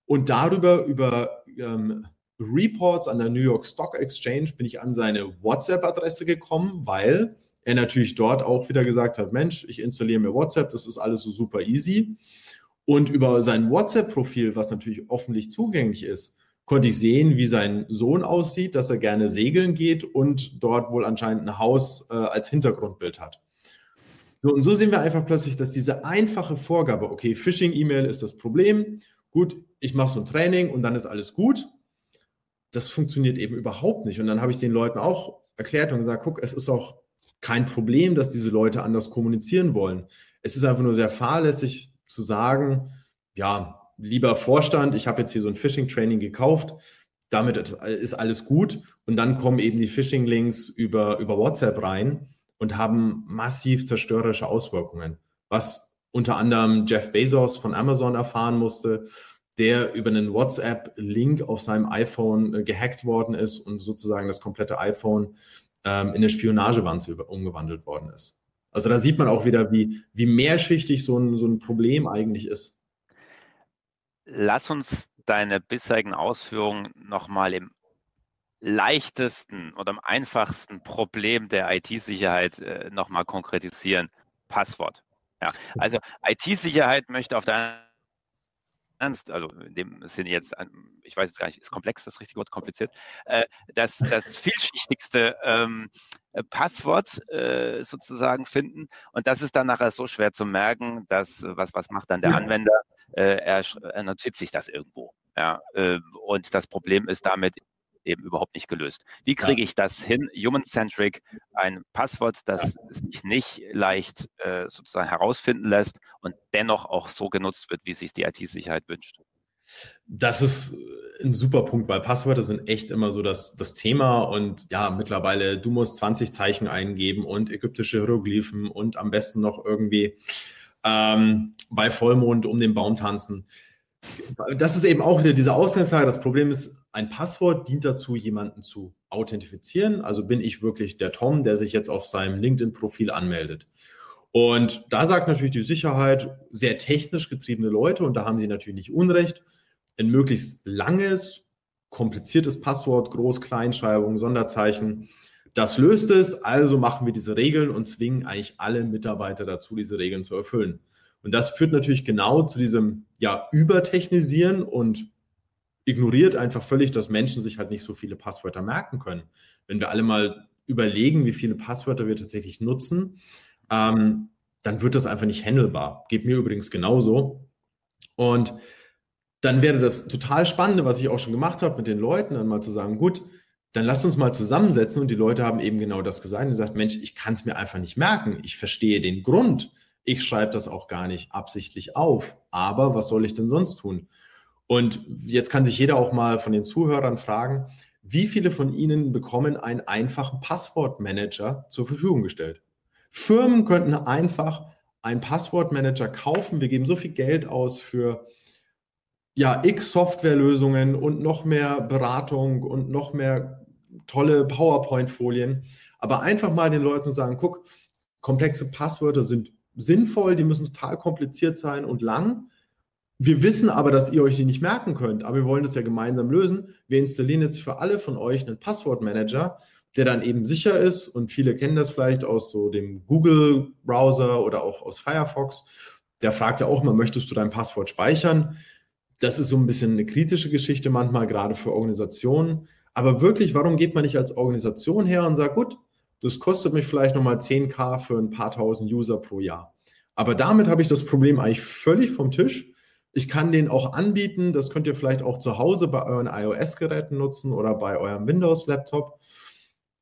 Und darüber, über ähm, Reports an der New York Stock Exchange, bin ich an seine WhatsApp-Adresse gekommen, weil er natürlich dort auch wieder gesagt hat, Mensch, ich installiere mir WhatsApp, das ist alles so super easy. Und über sein WhatsApp-Profil, was natürlich öffentlich zugänglich ist, konnte ich sehen, wie sein Sohn aussieht, dass er gerne segeln geht und dort wohl anscheinend ein Haus äh, als Hintergrundbild hat. So, und so sehen wir einfach plötzlich, dass diese einfache Vorgabe, okay, Phishing-E-Mail ist das Problem, gut, ich mache so ein Training und dann ist alles gut, das funktioniert eben überhaupt nicht. Und dann habe ich den Leuten auch erklärt und gesagt, guck, es ist auch kein Problem, dass diese Leute anders kommunizieren wollen. Es ist einfach nur sehr fahrlässig zu sagen, ja, lieber Vorstand, ich habe jetzt hier so ein Phishing-Training gekauft, damit ist alles gut. Und dann kommen eben die Phishing-Links über, über WhatsApp rein und haben massiv zerstörerische Auswirkungen. Was unter anderem Jeff Bezos von Amazon erfahren musste, der über einen WhatsApp-Link auf seinem iPhone äh, gehackt worden ist und sozusagen das komplette iPhone ähm, in eine Spionagewanze umgewandelt worden ist. Also da sieht man auch wieder, wie, wie mehrschichtig so ein, so ein Problem eigentlich ist. Lass uns deine bisherigen Ausführungen nochmal im leichtesten oder am einfachsten Problem der IT-Sicherheit äh, nochmal konkretisieren. Passwort. Ja, also IT-Sicherheit möchte auf der ernst, also in dem Sinne jetzt, ich weiß jetzt gar nicht, ist komplex das richtige Wort, kompliziert, äh, das, das vielschichtigste ähm, äh, Passwort äh, sozusagen finden und das ist dann nachher so schwer zu merken, dass, was, was macht dann der Anwender? Äh, er, er notiert sich das irgendwo. Ja, äh, und das Problem ist damit eben überhaupt nicht gelöst. Wie kriege ich das hin, human-centric, ein Passwort, das sich nicht leicht äh, sozusagen herausfinden lässt und dennoch auch so genutzt wird, wie sich die IT-Sicherheit wünscht? Das ist ein super Punkt, weil Passwörter sind echt immer so das, das Thema und ja, mittlerweile, du musst 20 Zeichen eingeben und ägyptische Hieroglyphen und am besten noch irgendwie ähm, bei Vollmond um den Baum tanzen. Das ist eben auch wieder diese Ausgangslage. Das Problem ist, ein Passwort dient dazu, jemanden zu authentifizieren. Also bin ich wirklich der Tom, der sich jetzt auf seinem LinkedIn-Profil anmeldet. Und da sagt natürlich die Sicherheit, sehr technisch getriebene Leute, und da haben sie natürlich nicht Unrecht, ein möglichst langes, kompliziertes Passwort, Groß-, Kleinschreibung, Sonderzeichen, das löst es. Also machen wir diese Regeln und zwingen eigentlich alle Mitarbeiter dazu, diese Regeln zu erfüllen. Und das führt natürlich genau zu diesem ja, Übertechnisieren und ignoriert einfach völlig, dass Menschen sich halt nicht so viele Passwörter merken können. Wenn wir alle mal überlegen, wie viele Passwörter wir tatsächlich nutzen, ähm, dann wird das einfach nicht handelbar. Geht mir übrigens genauso. Und dann wäre das total Spannende, was ich auch schon gemacht habe mit den Leuten, dann mal zu sagen, gut, dann lasst uns mal zusammensetzen. Und die Leute haben eben genau das gesagt. Und gesagt, Mensch, ich kann es mir einfach nicht merken. Ich verstehe den Grund. Ich schreibe das auch gar nicht absichtlich auf. Aber was soll ich denn sonst tun? Und jetzt kann sich jeder auch mal von den Zuhörern fragen, wie viele von Ihnen bekommen einen einfachen Passwortmanager zur Verfügung gestellt? Firmen könnten einfach einen Passwortmanager kaufen. Wir geben so viel Geld aus für ja, x Softwarelösungen und noch mehr Beratung und noch mehr tolle PowerPoint-Folien. Aber einfach mal den Leuten sagen, guck, komplexe Passwörter sind sinnvoll, die müssen total kompliziert sein und lang. Wir wissen aber, dass ihr euch die nicht merken könnt, aber wir wollen das ja gemeinsam lösen. Wir installieren jetzt für alle von euch einen Passwortmanager, der dann eben sicher ist und viele kennen das vielleicht aus so dem Google-Browser oder auch aus Firefox. Der fragt ja auch mal, möchtest du dein Passwort speichern? Das ist so ein bisschen eine kritische Geschichte manchmal, gerade für Organisationen. Aber wirklich, warum geht man nicht als Organisation her und sagt, gut, das kostet mich vielleicht nochmal 10k für ein paar tausend User pro Jahr. Aber damit habe ich das Problem eigentlich völlig vom Tisch. Ich kann den auch anbieten. Das könnt ihr vielleicht auch zu Hause bei euren iOS-Geräten nutzen oder bei eurem Windows-Laptop.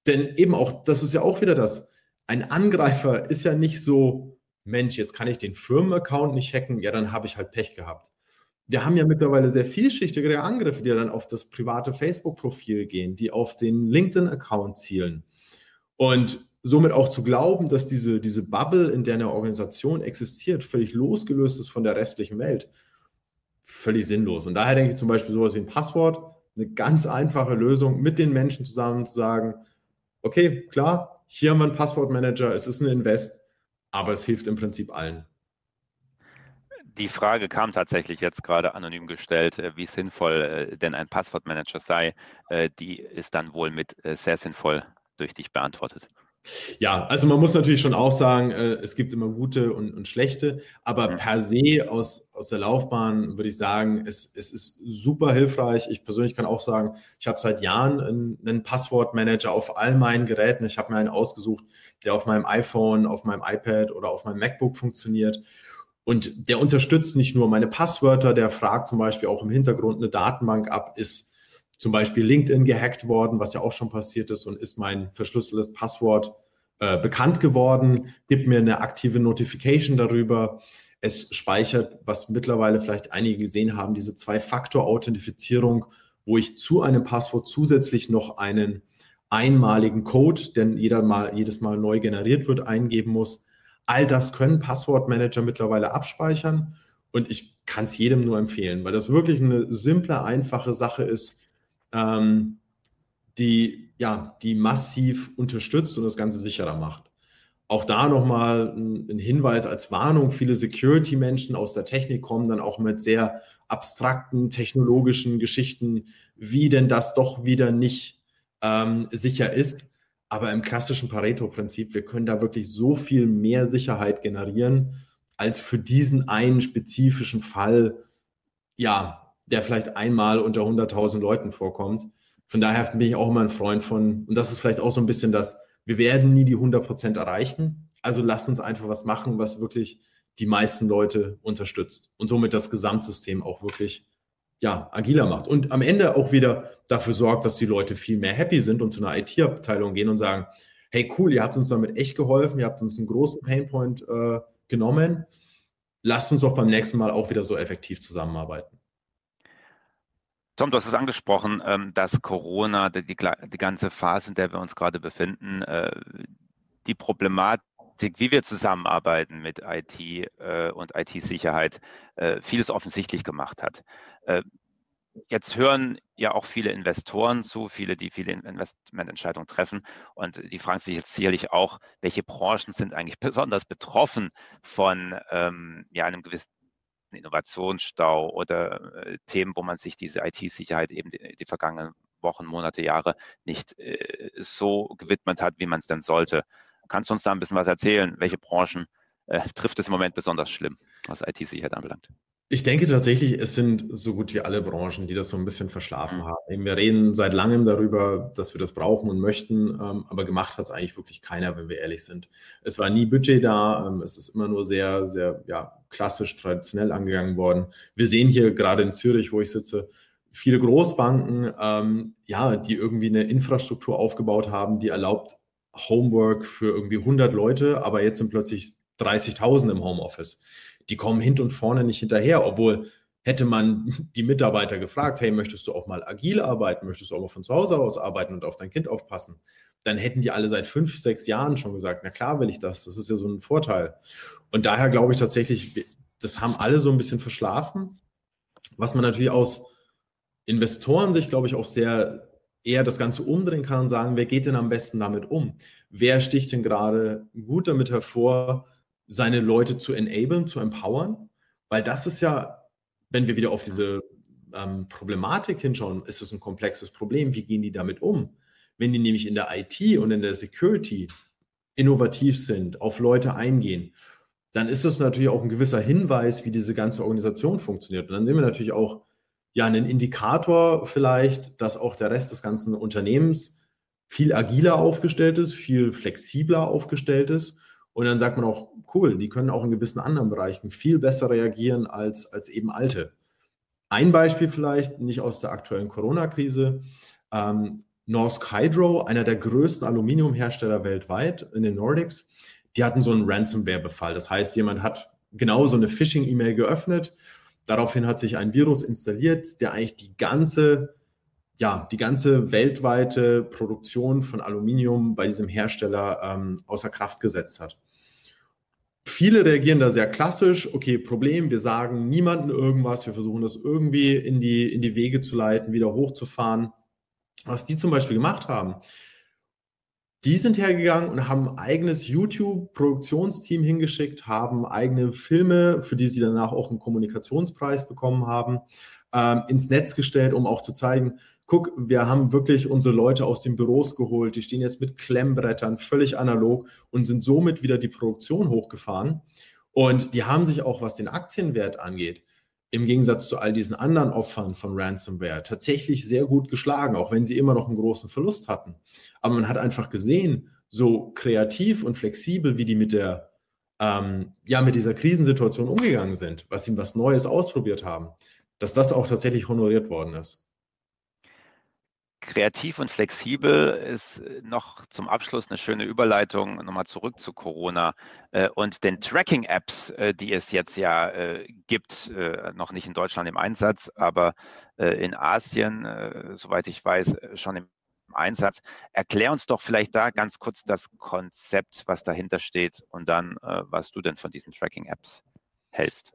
Denn eben auch, das ist ja auch wieder das. Ein Angreifer ist ja nicht so, Mensch, jetzt kann ich den Firmenaccount nicht hacken, ja, dann habe ich halt Pech gehabt. Wir haben ja mittlerweile sehr vielschichtigere Angriffe, die dann auf das private Facebook-Profil gehen, die auf den LinkedIn-Account zielen. Und somit auch zu glauben, dass diese, diese Bubble, in der eine Organisation existiert, völlig losgelöst ist von der restlichen Welt, völlig sinnlos. Und daher denke ich zum Beispiel sowas wie ein Passwort, eine ganz einfache Lösung, mit den Menschen zusammen zu sagen, okay, klar, hier haben wir einen Passwortmanager, es ist ein Invest, aber es hilft im Prinzip allen. Die Frage kam tatsächlich jetzt gerade anonym gestellt, äh, wie sinnvoll äh, denn ein Passwortmanager sei. Äh, die ist dann wohl mit sehr sinnvoll durch dich beantwortet. Ja, also man muss natürlich schon auch sagen, äh, es gibt immer gute und, und schlechte, aber mhm. per se aus, aus der Laufbahn würde ich sagen, es, es ist super hilfreich. Ich persönlich kann auch sagen, ich habe seit Jahren einen, einen Passwortmanager auf all meinen Geräten. Ich habe mir einen ausgesucht, der auf meinem iPhone, auf meinem iPad oder auf meinem MacBook funktioniert. Und der unterstützt nicht nur meine Passwörter, der fragt zum Beispiel auch im Hintergrund eine Datenbank ab, ist zum Beispiel LinkedIn gehackt worden, was ja auch schon passiert ist und ist mein verschlüsseltes Passwort äh, bekannt geworden, gibt mir eine aktive Notification darüber. Es speichert, was mittlerweile vielleicht einige gesehen haben, diese Zwei-Faktor-Authentifizierung, wo ich zu einem Passwort zusätzlich noch einen einmaligen Code, der jeder mal, jedes Mal neu generiert wird, eingeben muss. All das können Passwortmanager mittlerweile abspeichern und ich kann es jedem nur empfehlen, weil das wirklich eine simple, einfache Sache ist, ähm, die, ja, die massiv unterstützt und das Ganze sicherer macht. Auch da nochmal ein, Hinweis als Warnung. Viele Security-Menschen aus der Technik kommen dann auch mit sehr abstrakten technologischen Geschichten, wie denn das doch wieder nicht ähm, sicher ist. Aber im klassischen Pareto-Prinzip, wir können da wirklich so viel mehr Sicherheit generieren, als für diesen einen spezifischen Fall, ja, der vielleicht einmal unter 100.000 Leuten vorkommt. Von daher bin ich auch immer ein Freund von, und das ist vielleicht auch so ein bisschen das, wir werden nie die 100% erreichen. Also lasst uns einfach was machen, was wirklich die meisten Leute unterstützt und somit das Gesamtsystem auch wirklich ja, agiler macht. Und am Ende auch wieder dafür sorgt, dass die Leute viel mehr happy sind und zu einer IT-Abteilung gehen und sagen, hey cool, ihr habt uns damit echt geholfen, ihr habt uns einen großen Painpoint äh, genommen. Lasst uns doch beim nächsten Mal auch wieder so effektiv zusammenarbeiten. Tom, du hast es angesprochen, ähm, dass Corona, die, die ganze Phase, in der wir uns gerade befinden, äh, die Problematik, wie wir zusammenarbeiten mit IT äh, und IT-Sicherheit, äh, vieles offensichtlich gemacht hat. Jetzt hören ja auch viele Investoren zu, viele, die viele Investmententscheidungen treffen. Und die fragen sich jetzt sicherlich auch, welche Branchen sind eigentlich besonders betroffen von ähm, ja, einem gewissen Innovationsstau oder äh, Themen, wo man sich diese IT-Sicherheit eben die, die, vergangenen Wochen, Monate, Jahre nicht äh, so gewidmet hat, wie man es denn sollte. Kannst du uns da ein bisschen was erzählen? Welche Branchen äh, trifft es im Moment besonders schlimm, was IT-Sicherheit anbelangt? Ich denke tatsächlich, es sind so gut wie alle Branchen, die das so ein bisschen verschlafen mhm. haben. Wir reden seit langem darüber, dass wir das brauchen und möchten, ähm, aber gemacht hat es eigentlich wirklich keiner, wenn wir ehrlich sind. Es war nie Budget da, ähm, es ist immer nur sehr, sehr ja, klassisch, traditionell angegangen worden. Wir sehen hier gerade in Zürich, wo ich sitze, viele Großbanken, ähm, ja, die irgendwie eine Infrastruktur aufgebaut haben, die erlaubt Homework für irgendwie 100 Leute, aber jetzt sind plötzlich 30.000 im Homeoffice die kommen hinten und vorne nicht hinterher, obwohl hätte man die Mitarbeiter gefragt, hey, möchtest du auch mal agil arbeiten, möchtest du auch mal von zu Hause aus arbeiten und auf dein Kind aufpassen, dann hätten die alle seit fünf, sechs Jahren schon gesagt, na klar will ich das, das ist ja so ein Vorteil. Und daher glaube ich tatsächlich, das haben alle so ein bisschen verschlafen, was man natürlich aus Investoren sich, glaube ich, auch sehr eher das Ganze umdrehen kann und sagen, wer geht denn am besten damit um? Wer sticht denn gerade gut damit hervor, seine Leute zu enablen, zu empowern, weil das ist ja, wenn wir wieder auf diese ähm, Problematik hinschauen, ist es ein komplexes Problem. Wie gehen die damit um? Wenn die nämlich in der IT und in der Security innovativ sind, auf Leute eingehen, dann ist das natürlich auch ein gewisser Hinweis, wie diese ganze Organisation funktioniert. Und dann sehen wir natürlich auch ja einen Indikator vielleicht, dass auch der Rest des ganzen Unternehmens viel agiler aufgestellt ist, viel flexibler aufgestellt ist. Und dann sagt man auch, cool, die können auch in gewissen anderen Bereichen viel besser reagieren als, als eben alte. Ein Beispiel vielleicht, nicht aus der aktuellen Corona-Krise. Ähm, Norsk Hydro, einer der größten Aluminiumhersteller weltweit in den Nordics, die hatten so einen Ransomware-Befall. Das heißt, jemand hat genau so eine Phishing-E-Mail geöffnet. Daraufhin hat sich ein Virus installiert, der eigentlich die ganze, ja, die ganze weltweite Produktion von Aluminium bei diesem Hersteller ähm, außer Kraft gesetzt hat. Viele reagieren da sehr klassisch. Okay, Problem, wir sagen niemandem irgendwas, wir versuchen das irgendwie in die, in die Wege zu leiten, wieder hochzufahren. Was die zum Beispiel gemacht haben, die sind hergegangen und haben ein eigenes YouTube-Produktionsteam hingeschickt, haben eigene Filme, für die sie danach auch einen Kommunikationspreis bekommen haben, ähm, ins Netz gestellt, um auch zu zeigen, guck, wir haben wirklich unsere Leute aus den Büros geholt, die stehen jetzt mit Klemmbrettern, völlig analog und sind somit wieder die Produktion hochgefahren. Und die haben sich auch, was den Aktienwert angeht, im Gegensatz zu all diesen anderen Opfern von Ransomware tatsächlich sehr gut geschlagen, auch wenn sie immer noch einen großen Verlust hatten. Aber man hat einfach gesehen, so kreativ und flexibel, wie die mit der ähm, ja mit dieser Krisensituation umgegangen sind, was sie was Neues ausprobiert haben, dass das auch tatsächlich honoriert worden ist kreativ und flexibel ist äh, noch zum Abschluss eine schöne Überleitung nochmal zurück zu Corona äh, und den Tracking-Apps, äh, die es jetzt ja gibt, noch nicht in Deutschland im Einsatz, aber in Asien, soweit ich weiß, schon im Einsatz. Erklär uns doch vielleicht da ganz kurz das Konzept, was dahinter steht und dann, was du denn von diesen Tracking-Apps hältst.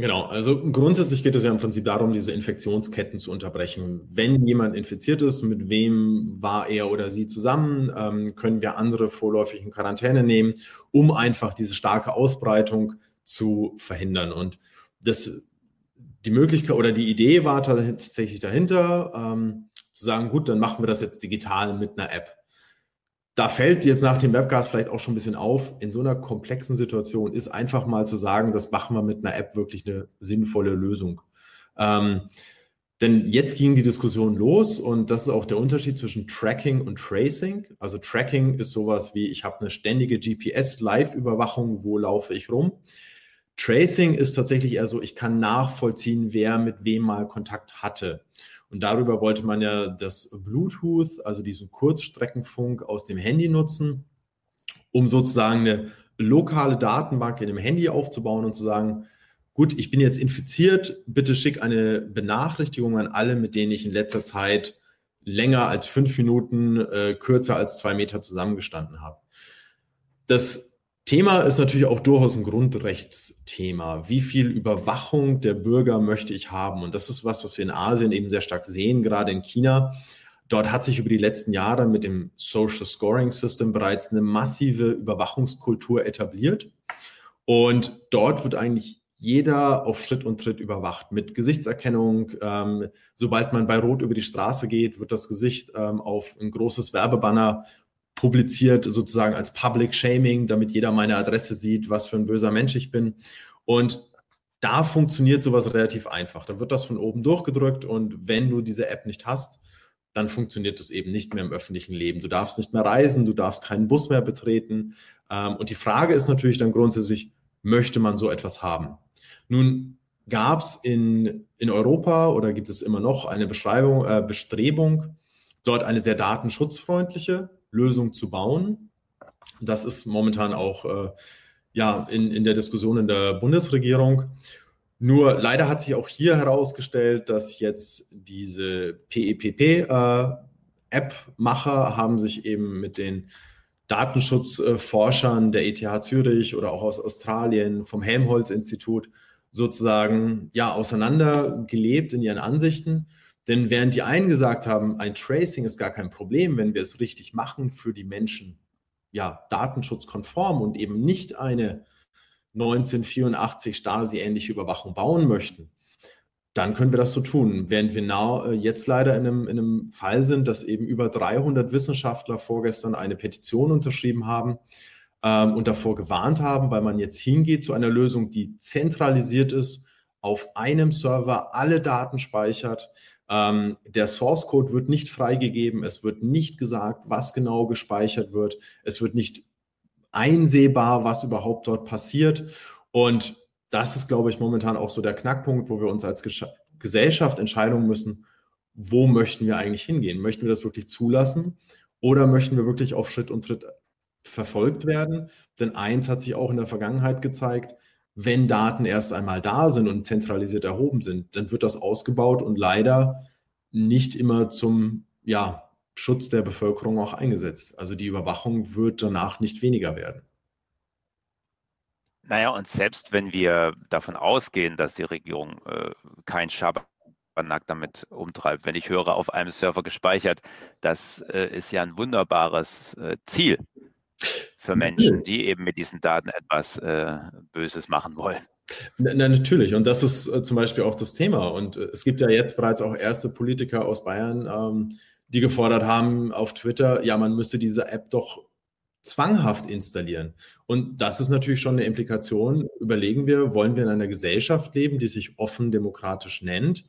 Genau, also grundsätzlich geht es ja im Prinzip darum, diese Infektionsketten zu unterbrechen. Wenn jemand infiziert ist, mit wem war er oder sie zusammen, ähm, können wir andere vorläufig in Quarantäne nehmen, um einfach diese starke Ausbreitung zu verhindern. Und das, die Möglichkeit oder die Idee war tatsächlich dahinter, ähm, zu sagen, gut, dann machen wir das jetzt digital mit einer App da fällt jetzt nach dem Webcast vielleicht auch schon ein bisschen auf, in so einer komplexen Situation ist einfach mal zu sagen, das machen wir mit einer App wirklich eine sinnvolle Lösung. Ähm, denn jetzt ging die Diskussion los und das ist auch der Unterschied zwischen Tracking und Tracing. Also Tracking ist sowas wie, ich habe eine ständige GPS-Live-Überwachung, wo laufe ich rum. Tracing ist tatsächlich eher so, ich kann nachvollziehen, wer mit wem mal Kontakt hatte. Und darüber wollte man ja das Bluetooth, also diesen Kurzstreckenfunk aus dem Handy nutzen, um sozusagen eine lokale Datenbank in dem Handy aufzubauen und zu sagen, gut, ich bin jetzt infiziert, bitte schick eine Benachrichtigung an alle, mit denen ich in letzter Zeit länger als fünf Minuten, äh, kürzer als zwei Meter zusammengestanden habe. Das Thema ist natürlich auch durchaus ein Grundrechtsthema. Wie viel Überwachung der Bürger möchte ich haben? Und das ist was, was wir in Asien eben sehr stark sehen, gerade in China. Dort hat sich über die letzten Jahre mit dem Social Scoring System bereits eine massive Überwachungskultur etabliert. Und dort wird eigentlich jeder auf Schritt und Tritt überwacht mit Gesichtserkennung. Ähm, sobald man bei Rot über die Straße geht, wird das Gesicht ähm, auf ein großes Werbebanner publiziert, sozusagen als Public Shaming, damit jeder meine Adresse sieht, was für ein böser Mensch ich bin. Und da funktioniert sowas relativ einfach. Da wird das von oben durchgedrückt und wenn du diese App nicht hast, dann funktioniert das eben nicht mehr im öffentlichen Leben. Du darfst nicht mehr reisen, du darfst keinen Bus mehr betreten. Ähm, und die Frage ist natürlich dann grundsätzlich, möchte man so etwas haben? Nun gab es in, in Europa oder gibt es immer noch eine Beschreibung, äh, Bestrebung, dort eine sehr datenschutzfreundliche Lösung zu bauen. Das ist momentan auch äh, ja, in, in der Diskussion in der Bundesregierung. Nur leider hat sich auch hier herausgestellt, dass jetzt diese PEPP-App-Macher äh, haben sich eben mit den Datenschutzforschern der ETH Zürich oder auch aus Australien vom Helmholtz-Institut sozusagen ja auseinandergelebt in ihren Ansichten denn während die einen gesagt haben, ein Tracing ist gar kein Problem, wenn wir es richtig machen für die Menschen, ja, datenschutzkonform und eben nicht eine 1984 Stasi-ähnliche Überwachung bauen möchten, dann können wir das so tun. Während wir now, äh, jetzt leider in einem, in einem Fall sind, dass eben über 300 Wissenschaftler vorgestern eine Petition unterschrieben haben ähm, und davor gewarnt haben, weil man jetzt hingeht zu einer Lösung, die zentralisiert ist, auf einem Server alle Daten speichert. Ähm, der Source Code wird nicht freigegeben. Es wird nicht gesagt, was genau gespeichert wird. Es wird nicht einsehbar, was überhaupt dort passiert. Und das ist, glaube ich, momentan auch so der Knackpunkt, wo wir uns als Gesellschaft entscheiden müssen, wo möchten wir eigentlich hingehen? Möchten wir das wirklich zulassen oder möchten wir wirklich auf Schritt und Tritt verfolgt werden? Denn eins hat sich auch in der Vergangenheit gezeigt, wenn Daten erst einmal da sind und zentralisiert erhoben sind, dann wird das ausgebaut und leider nicht immer zum ja, Schutz der Bevölkerung auch eingesetzt. Also die Überwachung wird danach nicht weniger werden. Naja, und selbst wenn wir davon ausgehen, dass die Regierung äh, kein Schabernack damit umtreibt, wenn ich höre, auf einem Server gespeichert, das äh, ist ja ein wunderbares äh, Ziel für Menschen, die eben mit diesen Daten etwas äh, Böses machen wollen. Na, na, natürlich. Und das ist äh, zum Beispiel auch das Thema. Und äh, es gibt ja jetzt bereits auch erste Politiker aus Bayern, ähm, die gefordert haben auf Twitter, ja, man müsste diese App doch zwanghaft installieren. Und das ist natürlich schon eine Implikation. Überlegen wir, wollen wir in einer Gesellschaft leben, die sich offen demokratisch nennt,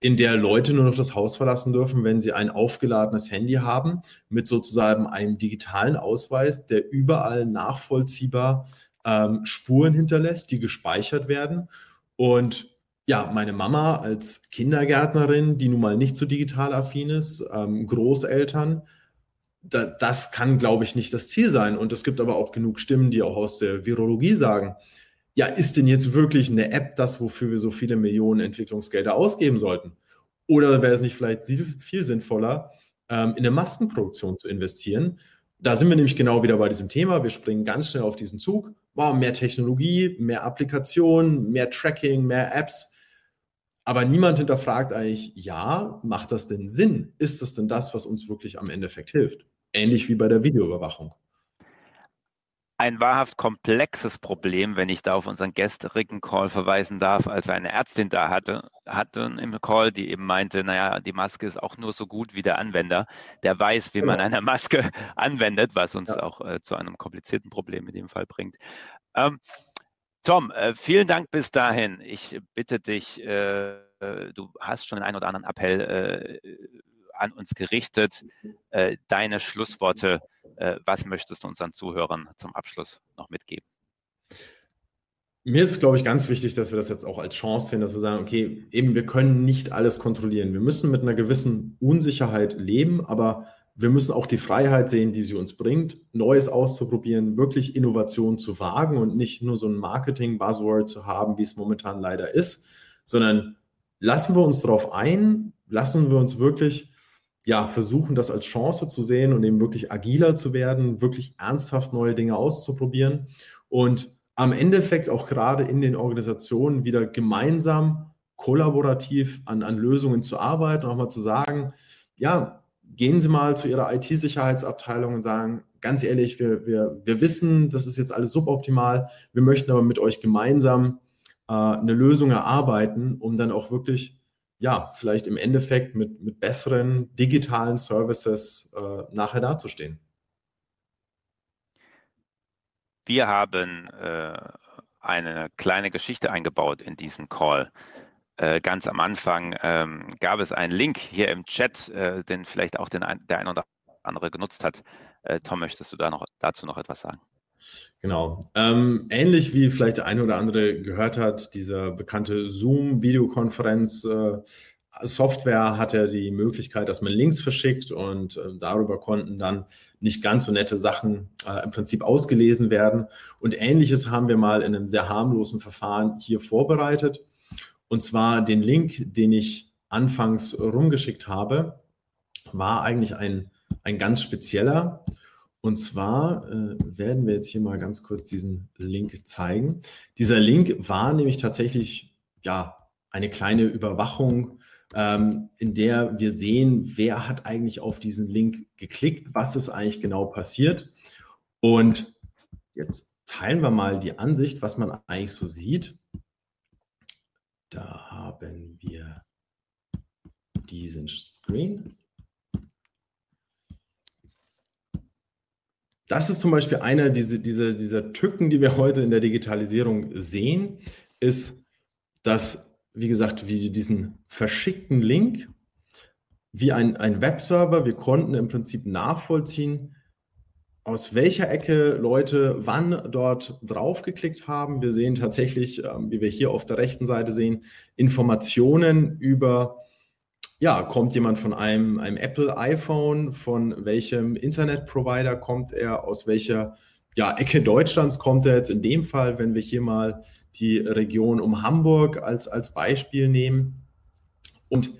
in der Leute nur noch das Haus verlassen dürfen, wenn sie ein aufgeladenes Handy haben, mit sozusagen einem digitalen Ausweis, der überall nachvollziehbar ähm, Spuren hinterlässt, die gespeichert werden. Und ja, meine Mama als Kindergärtnerin, die nun mal nicht so digital affin ist, ähm, Großeltern, da, das kann, glaube ich, nicht das Ziel sein. Und es gibt aber auch genug Stimmen, die auch aus der Virologie sagen, ja, ist denn jetzt wirklich eine App das, wofür wir so viele Millionen Entwicklungsgelder ausgeben sollten? Oder wäre es nicht vielleicht viel sinnvoller, ähm, in eine Maskenproduktion zu investieren? Da sind wir nämlich genau wieder bei diesem Thema. Wir springen ganz schnell auf diesen Zug. Wow, mehr Technologie, mehr Applikationen, mehr Tracking, mehr Apps. Aber niemand hinterfragt eigentlich, ja, macht das denn Sinn? Ist das denn das, was uns wirklich am Endeffekt hilft? Ähnlich wie bei der Videoüberwachung ein wahrhaft komplexes Problem, wenn ich da auf unseren gestrigen Call verweisen darf, als wir eine Ärztin da hatte, hatten im Call, die eben meinte, naja, die Maske ist auch nur so gut wie der Anwender, der weiß, wie man eine Maske <laughs> anwendet, was uns ja. auch äh, zu einem komplizierten Problem in dem Fall bringt. Ähm, Tom, äh, vielen Dank bis dahin. Ich bitte dich, äh, äh du hast schon den einen oder anderen Appell äh, an uns gerichtet. Äh, deine Schlussworte, äh, was möchtest du unseren Zuhörern zum Abschluss noch mitgeben? Mir ist, glaube ich, ganz wichtig, dass wir das jetzt auch als Chance sehen, dass wir sagen, okay, eben wir können nicht alles kontrollieren. Wir müssen mit einer gewissen Unsicherheit leben, aber wir müssen auch die Freiheit sehen, die sie uns bringt, Neues auszuprobieren, wirklich Innovation zu wagen und nicht nur so ein Marketing-Buzzword zu haben, wie es momentan leider ist, sondern lassen wir uns darauf ein, lassen wir uns wirklich ja, versuchen, das als Chance zu sehen und eben wirklich agiler zu werden, wirklich ernsthaft neue Dinge auszuprobieren und am Endeffekt auch gerade in den Organisationen wieder gemeinsam kollaborativ an, an Lösungen zu arbeiten, auch mal zu sagen, ja, gehen Sie mal zu Ihrer IT-Sicherheitsabteilung und sagen, ganz ehrlich, wir, wir, wir wissen, das ist jetzt alles suboptimal, wir möchten aber mit euch gemeinsam äh, eine Lösung erarbeiten, um dann auch wirklich ja, vielleicht im Endeffekt mit, mit besseren digitalen Services äh, nachher dazustehen. Wir haben äh, eine kleine Geschichte eingebaut in diesen Call. Äh, ganz am Anfang ähm, gab es einen Link hier im Chat, äh, den vielleicht auch den der ein oder andere genutzt hat. Äh, Tom, möchtest du da noch, dazu noch etwas sagen? Genau. Ähm, ähnlich wie vielleicht der eine oder andere gehört hat, dieser bekannte Zoom-Videokonferenz. Äh, hat ja die Möglichkeit, dass man Links verschickt und äh, darüber konnten dann nicht ganz so nette Sachen äh, im Prinzip ausgelesen werden. Und ähnliches haben wir mal in einem sehr harmlosen Verfahren hier vorbereitet. Und zwar den Link, den ich anfangs rumgeschickt habe, war eigentlich ein, ein ganz spezieller. Und zwar äh, werden wir jetzt hier mal ganz kurz diesen Link zeigen. Dieser Link war nämlich tatsächlich ja eine kleine Überwachung, ähm, in der wir sehen, wer hat eigentlich auf diesen Link geklickt, was ist eigentlich genau passiert. Und jetzt teilen wir mal die Ansicht, was man eigentlich so sieht. Da haben wir diesen Screen. Das ist zum Beispiel einer dieser, dieser, dieser Tücken, die wir heute in der Digitalisierung sehen, ist, dass, wie gesagt, wie diesen verschickten Link, wie ein, ein Webserver, wir konnten im Prinzip nachvollziehen, aus welcher Ecke Leute wann dort draufgeklickt haben. Wir sehen tatsächlich, ähm, wie wir hier auf der rechten Seite sehen, Informationen über, ja, kommt jemand von einem, einem Apple iPhone, von welchem Internetprovider kommt er, aus welcher ja, Ecke Deutschlands kommt er jetzt in dem Fall, wenn wir hier mal die Region um Hamburg als, als Beispiel nehmen. Und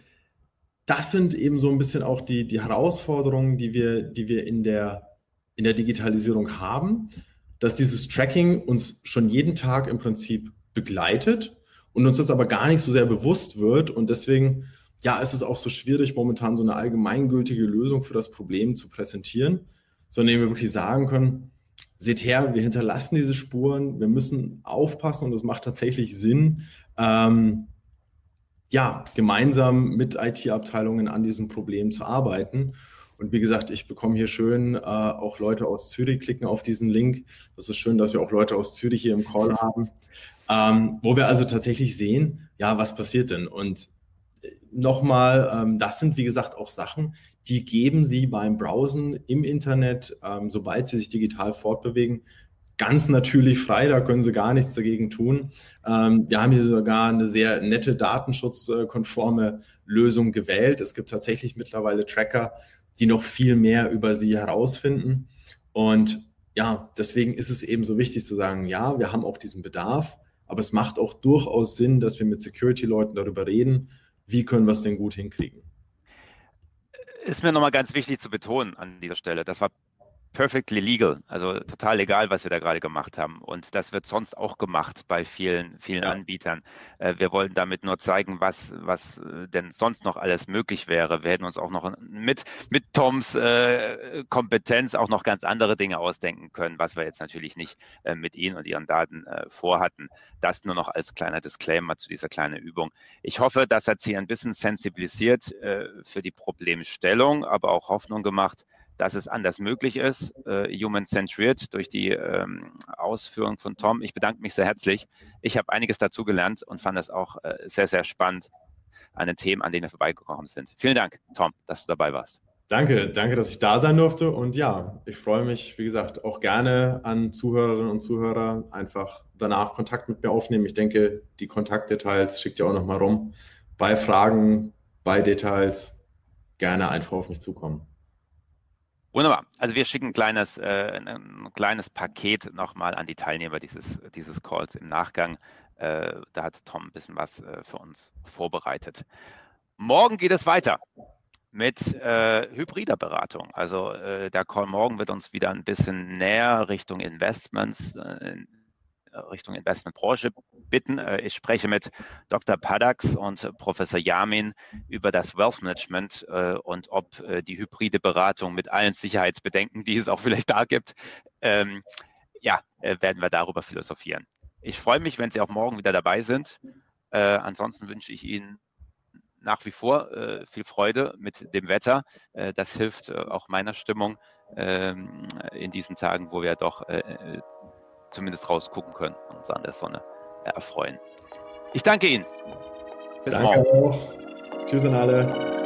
das sind eben so ein bisschen auch die, die Herausforderungen, die wir, die wir in der in der Digitalisierung haben, dass dieses Tracking uns schon jeden Tag im Prinzip begleitet und uns das aber gar nicht so sehr bewusst wird. Und deswegen, ja, ist es auch so schwierig, momentan so eine allgemeingültige Lösung für das Problem zu präsentieren, sondern wir wirklich sagen können, seht her, wir hinterlassen diese Spuren, wir müssen aufpassen und es macht tatsächlich Sinn, ähm, ja, gemeinsam mit IT-Abteilungen an diesem Problem zu arbeiten. Und wie gesagt, ich bekomme hier schön äh, auch Leute aus Zürich klicken auf diesen Link. Das ist schön, dass wir auch Leute aus Zürich hier im Call haben, ähm, wo wir also tatsächlich sehen, ja, was passiert denn? Und nochmal, ähm, das sind wie gesagt auch Sachen, die geben Sie beim Browsen im Internet, ähm, sobald Sie sich digital fortbewegen, ganz natürlich frei, da können Sie gar nichts dagegen tun. Ähm, wir haben hier sogar eine sehr nette datenschutzkonforme Lösung gewählt. Es gibt tatsächlich mittlerweile Tracker, die noch viel mehr über sie herausfinden. Und ja, deswegen ist es eben so wichtig zu sagen, ja, wir haben auch diesen Bedarf, aber es macht auch durchaus Sinn, dass wir mit Security-Leuten darüber reden, wie können wir es denn gut hinkriegen. Ist mir nochmal ganz wichtig zu betonen an dieser Stelle. Das war perfectly legal, also total legal, was wir da gerade gemacht haben. Und das wird sonst auch gemacht bei vielen, vielen ja. Anbietern. Äh, wir wollen damit nur zeigen, was, was äh, denn sonst noch alles möglich wäre. Wir hätten uns auch noch mit, mit Toms äh, Kompetenz auch noch ganz andere Dinge ausdenken können, was wir jetzt natürlich nicht äh, mit Ihnen und Ihren Daten äh, vorhatten. Das nur noch als kleiner Disclaimer zu dieser kleinen Übung. Ich hoffe, das hat Sie ein bisschen sensibilisiert äh, für die Problemstellung, aber auch Hoffnung gemacht, dass es anders möglich ist, äh, human-centered durch die ähm, Ausführung von Tom. Ich bedanke mich sehr herzlich. Ich habe einiges dazugelernt und fand es auch äh, sehr, sehr spannend an den Themen, an denen wir vorbeigekommen sind. Vielen Dank, Tom, dass du dabei warst. Danke, danke, dass ich da sein durfte. Und ja, ich freue mich, wie gesagt, auch gerne an Zuhörerinnen und Zuhörer einfach danach Kontakt mit mir aufnehmen. Ich denke, die Kontaktdetails schickt ihr auch nochmal rum. Bei Fragen, bei Details gerne einfach auf mich zukommen. Wunderbar. Also wir schicken ein kleines, äh, ein kleines Paket nochmal an die Teilnehmer dieses, dieses Calls im Nachgang. Äh, da hat Tom ein bisschen was äh, für uns vorbereitet. Morgen geht es weiter mit äh, hybrider Beratung. Also äh, der Call morgen wird uns wieder ein bisschen näher Richtung Investments, äh, Richtung Investmentbranche bitten. Äh, ich spreche mit Dr. Padax und Professor Yamin über das Wealth Management äh, und ob äh, die hybride Beratung mit allen Sicherheitsbedenken, die es auch vielleicht da gibt, ähm, ja, werden wir darüber philosophieren. Ich freue mich, wenn Sie auch morgen wieder dabei sind. ansonsten wünsche ich Ihnen nach wie vor äh, viel Freude mit dem Wetter. Äh, das hilft äh, auch meiner Stimmung ähm, in diesen Tagen, wo wir doch zumindest rausgucken können und uns an der Sonne erfreuen. Ich danke Ihnen. Bis danke morgen. Auch. Tschüss an alle.